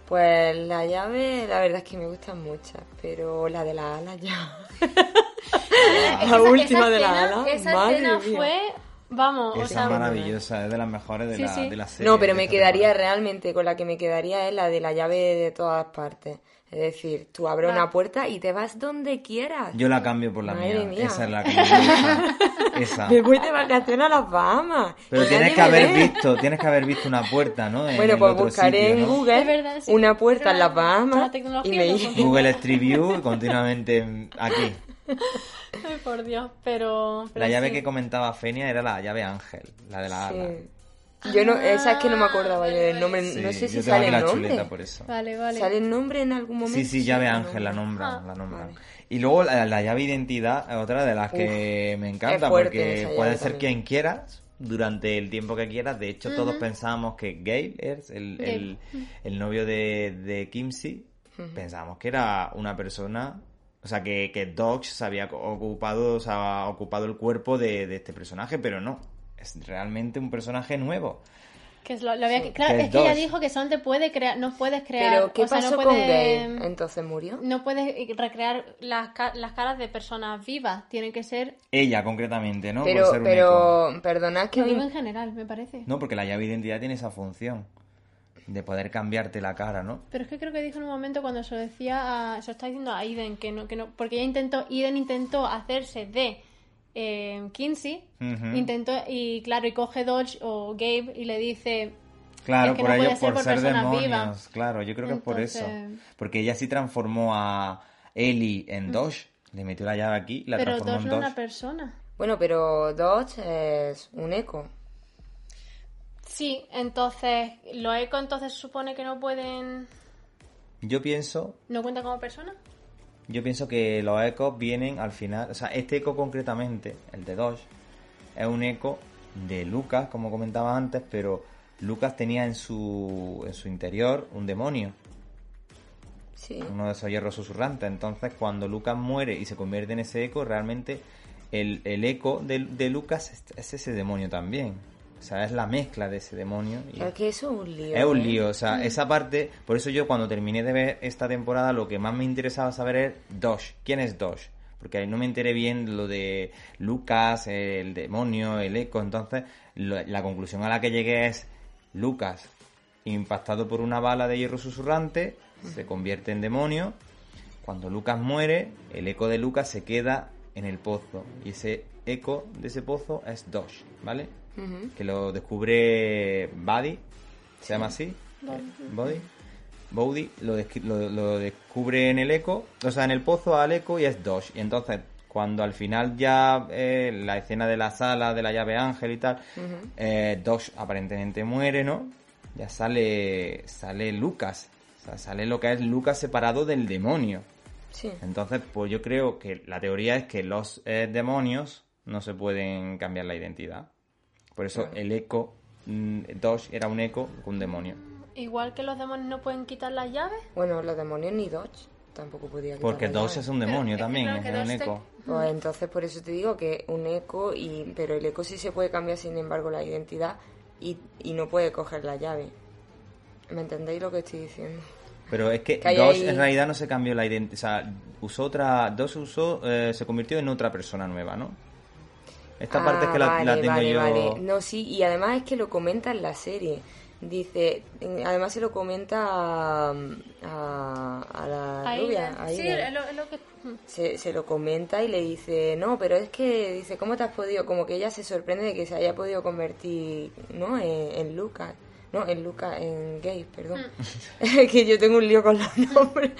Speaker 4: pues la llave la verdad es que me gustan muchas pero la de las alas ya
Speaker 2: Esa-
Speaker 4: la última
Speaker 2: esa
Speaker 4: de las
Speaker 2: escena-
Speaker 4: alas
Speaker 2: Esa
Speaker 4: madre
Speaker 2: escena
Speaker 4: mía.
Speaker 2: fue, vamos, o
Speaker 3: Esa
Speaker 2: sea,
Speaker 3: es maravillosa, es de las mejores de,
Speaker 2: Sí,
Speaker 3: la,
Speaker 2: sí.
Speaker 3: de la serie.
Speaker 4: No, pero
Speaker 3: de
Speaker 4: me quedaría
Speaker 3: temporada.
Speaker 4: realmente, con la que me quedaría es la de la llave de todas partes. Es decir, tú abres una puerta y te vas donde quieras.
Speaker 3: Yo la cambio por la
Speaker 4: Madre
Speaker 3: mía.
Speaker 4: mía.
Speaker 3: Esa es la que me gusta. Esa.
Speaker 4: Me voy de vacaciones a las Bahamas.
Speaker 3: Pero
Speaker 4: Y
Speaker 3: tienes que haber
Speaker 4: ve.
Speaker 3: visto, tienes que haber visto una puerta, ¿no? En
Speaker 4: Bueno, pues buscaré
Speaker 3: sitio,
Speaker 4: en
Speaker 3: ¿no?
Speaker 4: Google
Speaker 2: Es verdad, sí.
Speaker 4: una puerta en las
Speaker 2: La
Speaker 4: Bahamas y me
Speaker 2: consigue.
Speaker 3: Google Street View continuamente aquí.
Speaker 2: Ay, por Dios, pero... pero
Speaker 3: La llave
Speaker 2: sí.
Speaker 3: que comentaba Fenia era la llave Ángel, la de la ala.
Speaker 4: Yo no, esa es que no me acordaba yo del nombre.
Speaker 3: Sí,
Speaker 4: no sé si sale el
Speaker 3: la
Speaker 4: nombre.
Speaker 3: chuleta por eso.
Speaker 2: Vale, vale.
Speaker 4: ¿Sale el nombre en algún momento?
Speaker 3: Sí, sí, llave
Speaker 4: el
Speaker 3: Ángel la nombran,
Speaker 2: Ah.
Speaker 3: la nombran.
Speaker 4: Vale.
Speaker 3: Y luego la, la llave identidad es otra de las que me encanta porque puede ser
Speaker 4: también.
Speaker 3: quien quieras durante el tiempo que quieras. De hecho, todos pensábamos que Gail es el, el, el novio de, de Kimsey. Pensábamos que era una persona O sea, que, que Dodge se había ocupado, o sea, ocupado el cuerpo de, de este personaje, pero no. Es realmente un personaje nuevo.
Speaker 2: Que es lo, lo había, claro,
Speaker 3: que
Speaker 2: es que ella dijo que solamente puede crear, no puedes crear.
Speaker 4: Pero, ¿qué
Speaker 2: o sea,
Speaker 4: pasó
Speaker 2: no
Speaker 4: con
Speaker 2: puede-?
Speaker 4: Entonces murió.
Speaker 2: No puedes recrear las, las caras de personas vivas, tienen que ser.
Speaker 3: Ella, concretamente, ¿no?
Speaker 4: Pero,
Speaker 3: ser
Speaker 4: pero, perdonad que
Speaker 2: Lo digo
Speaker 4: hoy...
Speaker 2: en general, me parece.
Speaker 3: No, porque la llave de identidad tiene esa función. De poder cambiarte la cara, ¿no?
Speaker 2: Pero es que creo que dijo en un momento cuando se lo decía, a, se lo está diciendo a Iden que no, que no, porque ella intentó, Iden intentó hacerse de eh, Kinsey, intentó y claro y coge Dodge o Gabe y le dice
Speaker 3: Claro,
Speaker 2: Es que
Speaker 3: por
Speaker 2: no
Speaker 3: ello,
Speaker 2: ser
Speaker 3: por
Speaker 2: por
Speaker 3: ser
Speaker 2: personas
Speaker 3: demonios.
Speaker 2: vivas.
Speaker 3: Claro, yo creo que es por eso.
Speaker 2: Entonces-
Speaker 3: Porque ella sí transformó a Ellie en Doge. Le metió la llave aquí y la
Speaker 2: pero
Speaker 3: transformó
Speaker 2: Dodge
Speaker 3: en
Speaker 2: no es una persona.
Speaker 4: Bueno, pero Dodge es un eco.
Speaker 2: Sí, entonces los eco entonces supone que no pueden,
Speaker 3: Yo pienso,
Speaker 2: no cuenta como persona.
Speaker 3: Yo pienso que los ecos vienen al final. O sea, este eco concretamente, el de Doge, es un eco de Lucas, como comentaba antes, pero Lucas tenía en su, en su interior un demonio.
Speaker 4: Sí.
Speaker 3: uno de esos hierros susurrantes. Entonces, cuando Lucas muere y se convierte en ese eco, realmente el, el eco de, de Lucas es, es ese demonio también. O sea, es la mezcla de ese demonio. y-
Speaker 4: Es que eso es un lío.
Speaker 3: es un
Speaker 4: ¿eh?
Speaker 3: lío, o sea, esa parte, por eso yo cuando terminé de ver esta temporada lo que más me interesaba saber es Dosh, ¿quién es Dosh? Porque ahí no me enteré bien lo de Lucas, el demonio, el eco, entonces lo- la conclusión a la que llegué es Lucas, impactado por una bala de hierro susurrante, se convierte en demonio, cuando Lucas muere, el eco de Lucas se queda en el pozo, y ese eco de ese pozo es Dosh, ¿vale? Que lo descubre Buddy, se llama así, Body, Body, lo, descri- lo, lo descubre en el eco, o sea, en el pozo al eco y es Dosh. Y entonces, cuando al final ya eh, la escena de la sala de la llave ángel y tal, eh, Dosh aparentemente muere, ¿no? Ya sale, sale Lucas, o sea, sale lo que es Lucas separado del demonio.
Speaker 4: Sí.
Speaker 3: Entonces, pues yo creo que la teoría es que los eh, demonios no se pueden cambiar la identidad. Por eso el eco, mm, Dosh era un eco con un demonio.
Speaker 2: Igual que los demonios no pueden quitar las llaves.
Speaker 4: Bueno, los demonios ni Dodge tampoco podía quitar
Speaker 3: Porque Dosh es un demonio también,
Speaker 2: claro
Speaker 3: es
Speaker 2: que
Speaker 3: un
Speaker 2: Dosh te-
Speaker 3: eco.
Speaker 4: Pues entonces por eso te digo que un eco, y pero el eco sí se puede cambiar sin embargo la identidad y, y no puede coger la llave. ¿Me entendéis lo que estoy diciendo?
Speaker 3: Pero es que,
Speaker 4: ahí-
Speaker 3: en realidad no se cambió la identidad. O sea, usó otra. Dosh usó, eh, se convirtió en otra persona nueva, ¿no? Esta parte es que la,
Speaker 4: Ah, vale,
Speaker 3: la tengo
Speaker 4: vale,
Speaker 3: yo.
Speaker 4: vale. No, sí, y además es que lo comenta en la serie. Dice, en- además se lo comenta a, a, a la
Speaker 2: Ahí,
Speaker 4: rubia, a
Speaker 2: sí, es lo, que.
Speaker 4: se, se lo comenta y le dice, no, pero es que, dice, ¿cómo te has podido? Como que ella se sorprende de que se haya podido convertir, ¿no? En, en Lucas, no, en Lucas, en Gay, perdón. que yo tengo un lío con los nombres.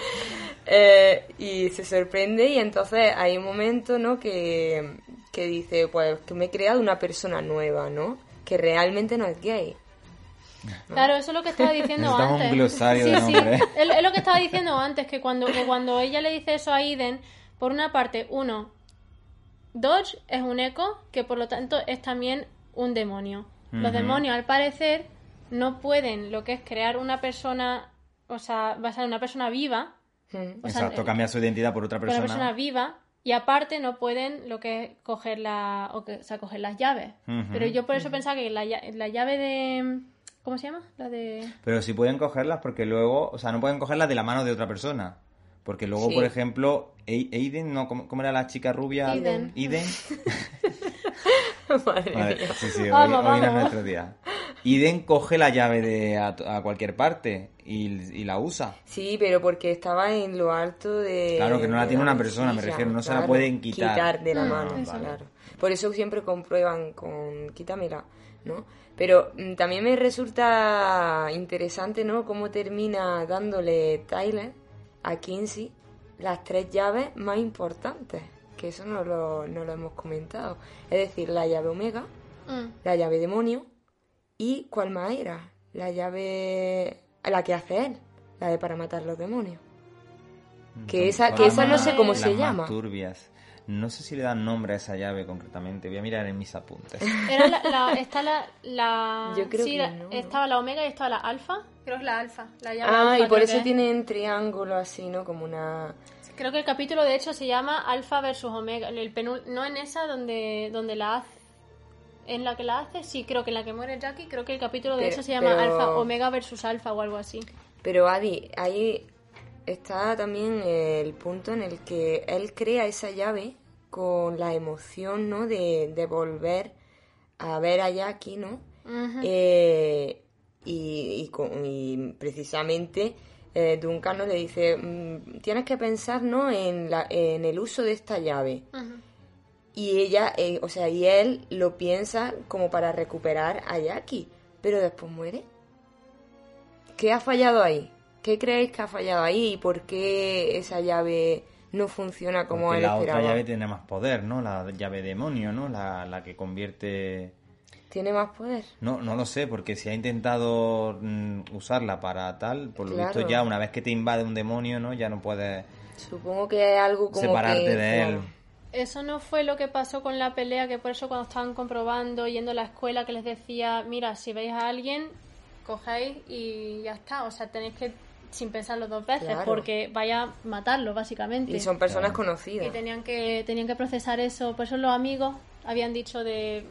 Speaker 4: Eh, y se sorprende y entonces hay un momento, ¿no? Que, que dice, pues que me he creado una persona nueva, ¿no? Que realmente no es gay.
Speaker 2: Claro, eso es lo que estaba diciendo
Speaker 3: un
Speaker 2: antes.
Speaker 3: glosario
Speaker 2: sí,
Speaker 3: de
Speaker 2: sí. Es, es lo que estaba diciendo antes, que cuando, que cuando ella le dice eso a Iden, por una parte, uno, Dodge es un eco, que por lo tanto es también un demonio. Los demonios, al parecer, no pueden lo que es crear una persona, o sea, basar en una persona viva,
Speaker 4: Mm.
Speaker 2: o sea,
Speaker 3: Exacto,
Speaker 2: eh,
Speaker 3: cambiar su identidad por otra
Speaker 2: por una
Speaker 3: persona.
Speaker 2: persona viva, y aparte no pueden lo que es coger la, o, que, o sea, coger las llaves. Pero yo por eso pensaba que la, la llave de, ¿cómo se llama? La de...
Speaker 3: Pero si pueden cogerlas porque luego, o sea, no pueden cogerlas de la mano de otra persona. Porque luego,
Speaker 4: Sí.
Speaker 3: por ejemplo, E- Aiden, no, ¿cómo, cómo era la chica rubia?
Speaker 2: Eden.
Speaker 3: Eden.
Speaker 4: Madre
Speaker 3: Vale,
Speaker 4: mía.
Speaker 3: sí, sí, hoy,
Speaker 2: Vamos,
Speaker 3: hoy no es
Speaker 2: vamos.
Speaker 3: nuestro día. Eden coge la llave de a, a cualquier parte y, y la usa.
Speaker 4: Sí, pero porque estaba en lo alto de...
Speaker 3: Claro, que no la tiene
Speaker 4: la
Speaker 3: una persona, me refiero, no se la pueden quitar.
Speaker 4: de la
Speaker 2: Ah,
Speaker 4: mano, claro. Por eso siempre comprueban con quítamela, ¿no? Pero mm, también me resulta interesante, ¿no? Cómo termina dándole Tyler a Kinsey las tres llaves más importantes, que eso no lo, no lo hemos comentado. Es decir, la llave Omega,
Speaker 2: Mm.
Speaker 4: la llave demonio y ¿cuál más era? La llave... la que hace él, la de para matar los demonios. Que esa- que
Speaker 2: esa no sé cómo
Speaker 3: las
Speaker 4: se
Speaker 3: más
Speaker 4: llama.
Speaker 3: turbias. No sé si le dan nombre a esa llave concretamente. Voy a mirar en mis apuntes.
Speaker 2: Era la, la- está la, la
Speaker 4: Yo creo
Speaker 2: sí,
Speaker 4: que
Speaker 2: la-
Speaker 4: no.
Speaker 2: estaba la omega y estaba la alfa creo que es la alfa la llave
Speaker 4: Ah,
Speaker 2: alfa,
Speaker 4: y por eso
Speaker 2: es.
Speaker 4: tienen triángulo así, ¿no? Como una...
Speaker 2: Creo que el capítulo de hecho se llama Alfa versus Omega. El penul- no en esa donde, donde la hace. En la que la hace, sí, creo que en la que muere Jackie, creo que el capítulo de
Speaker 4: Pero-
Speaker 2: hecho se llama
Speaker 4: pero-
Speaker 2: Alfa, Omega versus Alfa o algo así.
Speaker 4: Pero Adi, ahí está también el punto en el que él crea esa llave con la emoción, ¿no? De, de volver a ver a Jackie, ¿no? Eh, y, y con- y precisamente eh, Duncan ¿no? le dice, "Mm, tienes que pensar, ¿no? En, la, en el uso de esta llave. Y ella, eh, o sea, y él lo piensa como para recuperar a Jackie, pero después muere. ¿Qué ha fallado ahí? ¿Qué creéis que ha fallado ahí? ¿Y por qué esa llave no funciona como
Speaker 3: Porque
Speaker 4: él
Speaker 3: la
Speaker 4: esperaba?
Speaker 3: otra llave tiene más poder, ¿no? La llave demonio, ¿no? La, la que convierte...
Speaker 4: ¿Tiene más poder?
Speaker 3: No, no lo sé, porque si ha intentado mm, usarla para tal, por lo
Speaker 4: Claro.
Speaker 3: visto ya una vez que te invade un demonio, ¿no? Ya no puedes
Speaker 4: Supongo que es algo como
Speaker 3: separarte
Speaker 4: que,
Speaker 3: de él.
Speaker 4: claro.
Speaker 2: Eso no fue lo que pasó con la pelea, que por eso cuando estaban comprobando, yendo a la escuela, que les decía, mira, si veis a alguien, cogéis y ya está. O sea, tenéis que, sin pensarlo dos veces,
Speaker 4: Claro.
Speaker 2: porque vaya a matarlo, básicamente.
Speaker 4: Y son personas
Speaker 3: Claro.
Speaker 4: conocidas.
Speaker 2: Y tenían que, tenían que procesar eso. Por eso los amigos habían dicho de,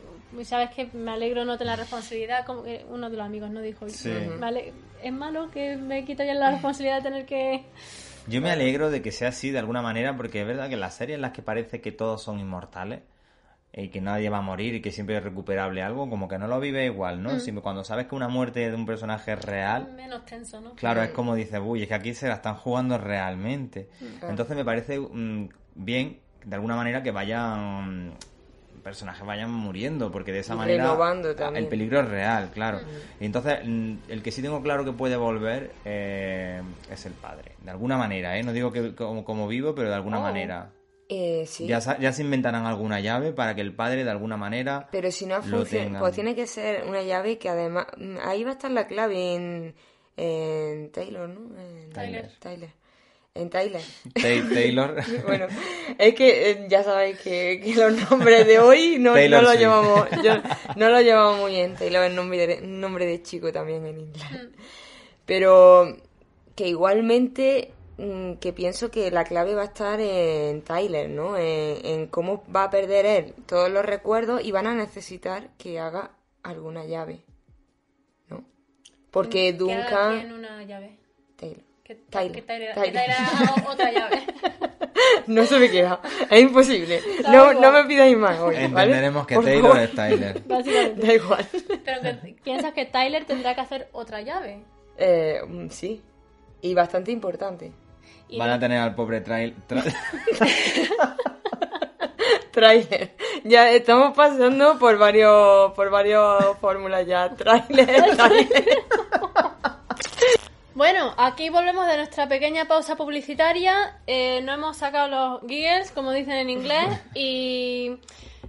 Speaker 2: ¿sabes que Me alegro no tener la responsabilidad. Como que uno de los amigos no dijo,
Speaker 3: Sí.
Speaker 2: "Me ale- es malo que me quito ya la responsabilidad de tener que...
Speaker 3: Yo me alegro de que sea así de alguna manera, porque es verdad que en las series en las que parece que todos son inmortales y que nadie va a morir y que siempre es recuperable algo, como que no lo vive igual, ¿no? Si- cuando sabes que una muerte de un personaje es real,
Speaker 2: Menos tenso, ¿no?
Speaker 3: Claro, es como dices, uy, es que aquí se la están jugando realmente. Entonces me parece mm, bien, de alguna manera, que vayan personajes vayan muriendo, porque de esa manera el peligro es real, claro. Y entonces, mm, el que sí tengo claro que puede volver eh, es el padre, de alguna manera, ¿eh? No digo que como, como vivo, pero de alguna
Speaker 2: Oh.
Speaker 3: manera.
Speaker 4: Eh, sí.
Speaker 3: Ya, ya se inventarán alguna llave para que el padre, de alguna manera,
Speaker 4: Pero si no funciona, pues tiene que ser una llave que además... mm, Ahí va a estar la clave en, en Taylor, ¿no? En
Speaker 2: Tyler.
Speaker 4: Tyler. En Tyler.
Speaker 3: Ta- Taylor...
Speaker 4: Bueno, es que eh, ya sabéis que, que los nombres de hoy no,
Speaker 3: Taylor
Speaker 4: no lo llevamos yo- no lo llevamos muy bien. Taylor es nombre de, nombre de chico también en inglés. Pero que igualmente mm, que pienso que la clave va a estar en Tyler, ¿no? En, en cómo va a perder él todos los recuerdos y van a necesitar que haga alguna llave, ¿no? Porque
Speaker 2: Que haga
Speaker 4: Duncan...
Speaker 2: quien una llave.
Speaker 4: Taylor.
Speaker 2: Que,
Speaker 4: Tyler.
Speaker 2: que haga otra llave.
Speaker 4: No se me queda, es imposible. No, no me pidáis más hoy. ¿vale?
Speaker 3: Entenderemos que
Speaker 4: Por
Speaker 3: Taylor
Speaker 4: favor.
Speaker 3: es Tyler.
Speaker 2: Básicamente.
Speaker 4: Da igual.
Speaker 2: Pero que piensas que Tyler tendrá que hacer otra llave.
Speaker 4: Eh, mm, sí, y bastante importante.
Speaker 2: Y
Speaker 3: Van a tener al pobre trail... tra-
Speaker 4: Trailer. Ya estamos pasando por varios, por varios fórmulas ya. Trailer, trailer.
Speaker 2: Bueno, aquí volvemos de nuestra pequeña pausa publicitaria. Eh, no hemos sacado los giggles, como dicen en inglés, y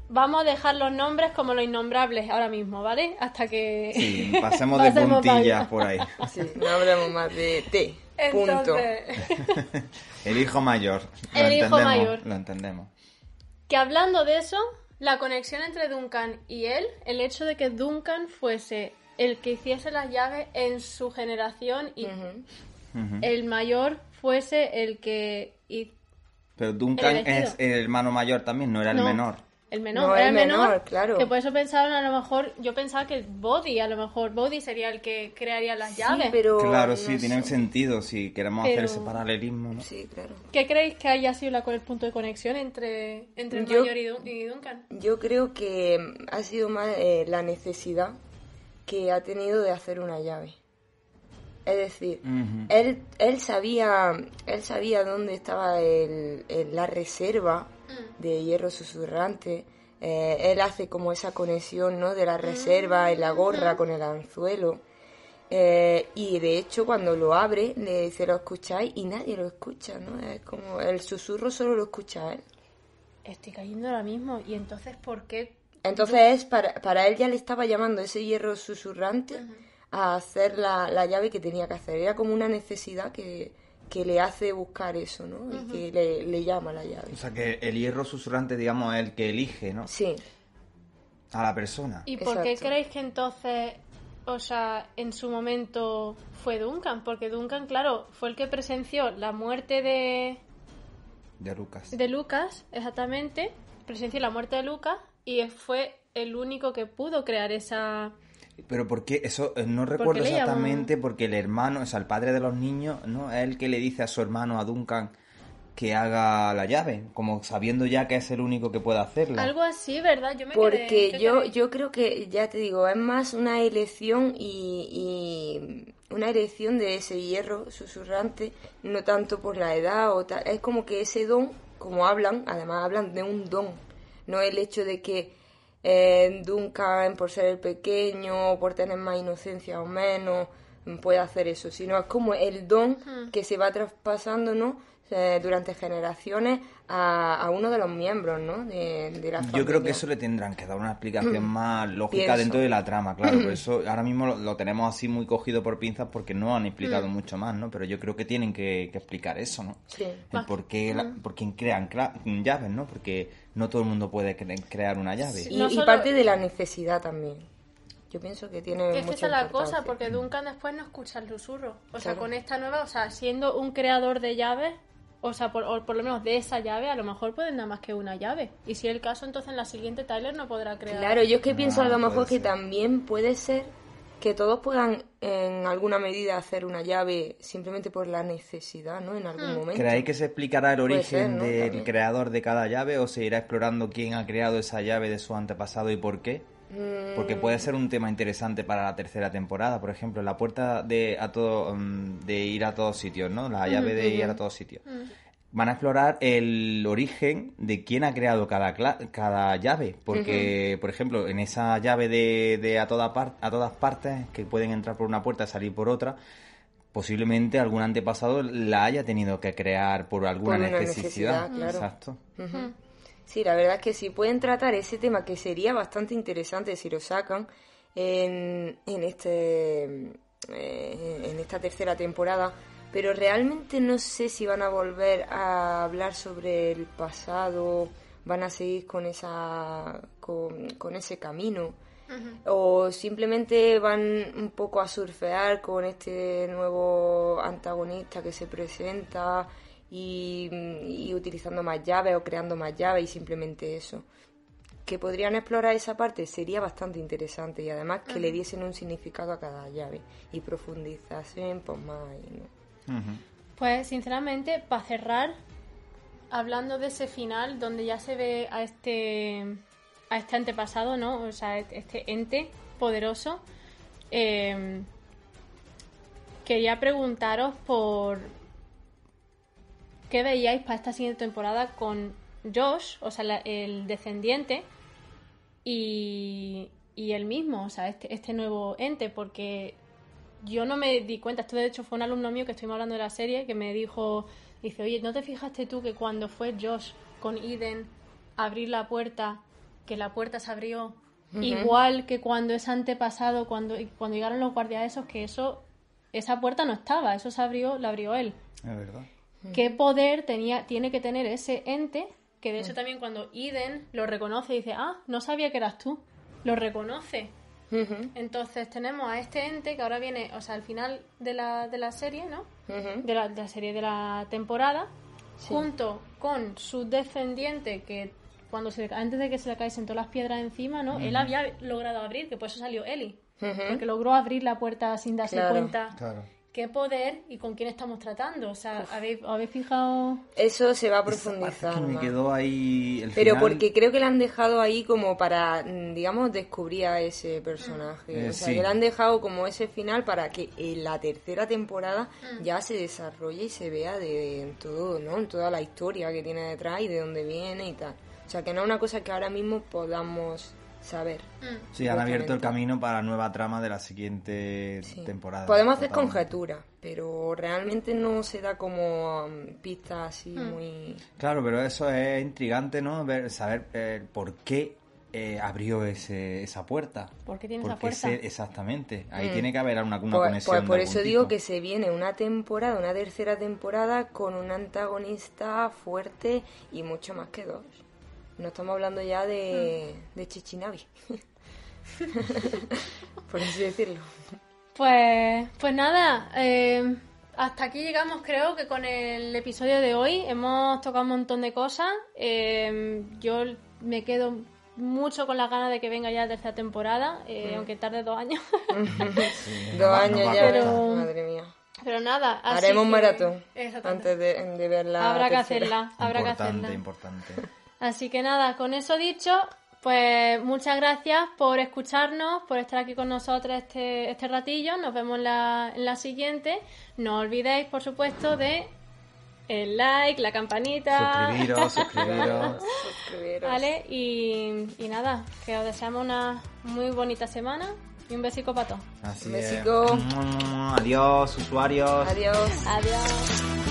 Speaker 2: vamos a dejar los nombres como los innombrables ahora mismo, ¿vale? Hasta que...
Speaker 3: Sí, pasemos de puntillas por ahí.
Speaker 4: Sí, no hablemos más de T. Punto.
Speaker 2: Entonces,
Speaker 3: El hijo mayor. Lo
Speaker 2: El hijo mayor.
Speaker 3: Lo entendemos.
Speaker 2: que hablando de eso, la conexión entre Duncan y él, el hecho de que Duncan fuese el que hiciese las llaves en su generación y el mayor fuese el que... hi-
Speaker 3: Pero Duncan
Speaker 2: El
Speaker 3: es el hermano mayor también, no era el
Speaker 2: No.
Speaker 3: menor.
Speaker 2: El menor,
Speaker 4: No,
Speaker 2: era
Speaker 4: el
Speaker 2: menor,
Speaker 4: menor, claro.
Speaker 2: Que por eso pensaron a lo mejor, yo pensaba que Body, a lo mejor Body sería el que crearía las llaves.
Speaker 4: Sí, pero...
Speaker 3: claro,
Speaker 4: no
Speaker 3: sí, tiene sentido si queremos
Speaker 2: Pero-
Speaker 3: hacer ese paralelismo, ¿no?
Speaker 4: Sí, claro.
Speaker 2: ¿Qué creéis que haya sido la, el punto de conexión entre, entre el
Speaker 4: Yo-
Speaker 2: mayor y, Dun- y Duncan?
Speaker 4: Yo creo que ha sido más eh, la necesidad que ha tenido de hacer una llave. Es decir, él, él sabía él sabía dónde estaba el, el- la reserva de hierro susurrante. Eh, él hace como esa conexión ¿no? de la reserva en la gorra con el anzuelo. Eh, y de hecho cuando lo abre le dice lo escucháis y nadie lo escucha, ¿no? Es como el susurro solo lo escucha él.
Speaker 2: Estoy cayendo ahora mismo. ¿Y entonces por qué?
Speaker 4: Entonces es para, para él ya le estaba llamando ese hierro susurrante a hacer la, la llave que tenía que hacer. Era como una necesidad que, que le hace buscar eso, ¿no? Y que le, le llama la llave.
Speaker 3: O sea que el hierro susurrante, digamos, es el que elige, ¿no?
Speaker 4: Sí,
Speaker 3: A la persona.
Speaker 2: ¿Y por qué creéis que entonces, o sea, en su momento fue Duncan? Porque Duncan, claro, fue el que presenció la muerte de,
Speaker 3: De Lucas.
Speaker 2: de Lucas, exactamente, presenció la muerte de Lucas y fue el único que pudo crear esa...
Speaker 3: Pero ¿por qué? Eso eh, no recuerdo exactamente porque el hermano, o sea, el padre de los niños, ¿no? Es el que le dice a su hermano, a Duncan, que haga la llave, como sabiendo ya que es el único que puede hacerla.
Speaker 2: Algo así, ¿verdad? Yo me
Speaker 4: Porque
Speaker 2: quedé-
Speaker 4: yo,
Speaker 2: quedé-
Speaker 4: yo creo que, ya te digo, es más una elección y, y una elección de ese hierro susurrante, no tanto por la edad o tal. Es como que ese don, como hablan, además hablan de un don, no el hecho de que eh, Duncan, por ser el pequeño, por tener más inocencia o menos, puede hacer eso, sino es como el don que se va traspasando, ¿no? Eh, durante generaciones a, a uno de los miembros, ¿no? De, de la
Speaker 3: Yo creo que
Speaker 4: familia.
Speaker 3: eso le tendrán que dar una explicación más lógica
Speaker 4: Pienso.
Speaker 3: dentro de la trama, claro. Por eso ahora mismo lo, lo tenemos así muy cogido por pinzas porque no han explicado
Speaker 2: Mm.
Speaker 3: mucho más, ¿no? Pero yo creo que tienen que, que explicar eso, ¿no?
Speaker 4: Sí.
Speaker 3: El por qué, la- por qué crean cla- llaves, ¿no? Porque no todo el mundo puede cre- crear una llave.
Speaker 4: Y,
Speaker 2: No
Speaker 4: y
Speaker 2: solo-
Speaker 4: parte de la necesidad también. Yo pienso que tiene
Speaker 2: Es que esa es la cosa, porque Duncan después no escucha el susurro. O sea, con esta nueva, o sea, siendo un creador de llaves, o sea, por, o por lo menos de esa llave, a lo mejor pueden dar más que una llave. Y si es el caso, entonces en la siguiente Tyler no podrá crear.
Speaker 4: Claro, yo es que pienso
Speaker 3: Ah,
Speaker 4: a lo mejor
Speaker 3: puede
Speaker 4: que también puede ser que todos puedan en alguna medida hacer una llave simplemente por la necesidad, ¿no? En algún momento.
Speaker 3: ¿Creéis que se explicará el origen
Speaker 4: ser, ¿no?
Speaker 3: del
Speaker 4: También.
Speaker 3: creador de cada llave o se irá explorando quién ha creado esa llave de su antepasado y por qué? Porque puede ser un tema interesante para la tercera temporada, por ejemplo, la puerta de a todo mm, de ir a todos sitios, ¿no? La llave de ir a todos sitios. Van a explorar el origen de quién ha creado cada cada llave, porque por ejemplo, en esa llave de, de a toda par- a todas partes que pueden entrar por una puerta y salir por otra, posiblemente algún antepasado la haya tenido que crear por alguna
Speaker 4: Por
Speaker 3: necesidad.
Speaker 4: necesidad, claro.
Speaker 3: Exacto.
Speaker 4: Sí, la verdad es que si pueden tratar ese tema que sería bastante interesante si lo sacan en, en este eh, en esta tercera temporada, pero realmente no sé si van a volver a hablar sobre el pasado, van a seguir con esa con, con ese camino o simplemente van un poco a surfear con este nuevo antagonista que se presenta y, y utilizando más llaves o creando más llaves y simplemente eso. Que podrían explorar esa parte sería bastante interesante y además que le diesen un significado a cada llave y profundizasen pues más. y no.
Speaker 2: Pues sinceramente, para cerrar, hablando de ese final donde ya se ve a este a este antepasado, ¿no? O sea, este ente poderoso. eh, quería preguntaros por qué veíais para esta siguiente temporada con Josh, o sea, la- el descendiente, y, y él mismo, o sea, este, este nuevo ente, porque yo no me di cuenta, esto de hecho fue un alumno mío que estuvimos hablando de la serie que me dijo, dice, oye, ¿no te fijaste tú que cuando fue Josh con Eden a abrir la puerta, que la puerta se abrió igual que cuando es antepasado, cuando, cuando llegaron los guardias esos, que eso, esa puerta no estaba, eso se abrió, la abrió él.
Speaker 3: Es verdad.
Speaker 2: ¿Qué poder tenía, tiene que tener ese ente? Que de hecho también cuando Eden lo reconoce dice, ah, no sabía que eras tú. Lo reconoce. Entonces tenemos a este ente que ahora viene, o sea, al final de la, de la serie, ¿no? De la, de la serie de la temporada, junto con su descendiente que cuando se, le- antes de que se le caesen todas las piedras encima, ¿no? Él había logrado abrir, que por eso salió Ellie. Porque logró abrir la puerta sin darse
Speaker 4: Claro,
Speaker 2: cuenta
Speaker 3: Claro.
Speaker 2: Qué poder y con quién estamos tratando. O sea, ¿habéis, ¿habéis fijado?
Speaker 4: Eso se va a profundizar.
Speaker 3: que me quedó ahí el
Speaker 4: Pero
Speaker 3: final-
Speaker 4: porque creo que la han dejado ahí como para, mm, digamos, descubrir a ese personaje.
Speaker 3: Eh,
Speaker 4: o sea,
Speaker 3: sí.
Speaker 4: que la han dejado como ese final para que en la tercera temporada ya se desarrolle y se vea de, en todo, ¿no? En toda la historia que tiene detrás y de dónde viene y tal. O sea, que no es una cosa que ahora mismo podamos saber.
Speaker 3: Sí, han abierto el camino para la nueva trama de la siguiente
Speaker 4: Sí.
Speaker 3: temporada.
Speaker 4: Podemos hacer conjeturas, pero realmente no se da como mm, pistas así muy...
Speaker 3: Claro, pero eso es intrigante, ¿no? Ver, saber eh, por qué eh, abrió ese, esa puerta.
Speaker 2: ¿Por qué tiene esa
Speaker 3: Porque
Speaker 2: fuerza?
Speaker 3: ese- exactamente. Ahí tiene que haber alguna, una
Speaker 4: Pues,
Speaker 3: conexión.
Speaker 4: pues por eso digo que se viene una temporada, una tercera temporada con un antagonista fuerte y mucho más que dos. No estamos hablando ya de,
Speaker 2: Mm.
Speaker 4: de Chichinavi. por así decirlo.
Speaker 2: Pues, pues nada, eh, hasta aquí llegamos, creo que con el episodio de hoy. Hemos tocado un montón de cosas. Eh, yo me quedo mucho con las ganas de que venga ya la tercera temporada, eh, aunque tarde dos años.
Speaker 4: Dos años ya,
Speaker 2: Pero-
Speaker 4: madre mía.
Speaker 2: Pero nada, así
Speaker 4: Haremos un
Speaker 2: que-
Speaker 4: maratón antes de, de ver la
Speaker 2: Habrá que
Speaker 4: tercera.
Speaker 2: hacerla, habrá que
Speaker 3: importante, importante.
Speaker 2: Así que nada, con eso dicho, pues muchas gracias por escucharnos, por estar aquí con nosotros este, este ratillo. Nos vemos en la, en la siguiente. No olvidéis, por supuesto, de el like, la campanita.
Speaker 3: Suscribiros, suscribiros.
Speaker 4: Suscribiros.
Speaker 2: ¿Vale? Y, y nada, que os deseamos una muy bonita semana y un besico para todos.
Speaker 3: Así
Speaker 4: Un
Speaker 3: es.
Speaker 4: besico.
Speaker 3: Adiós, usuarios.
Speaker 4: Adiós.
Speaker 2: Adiós.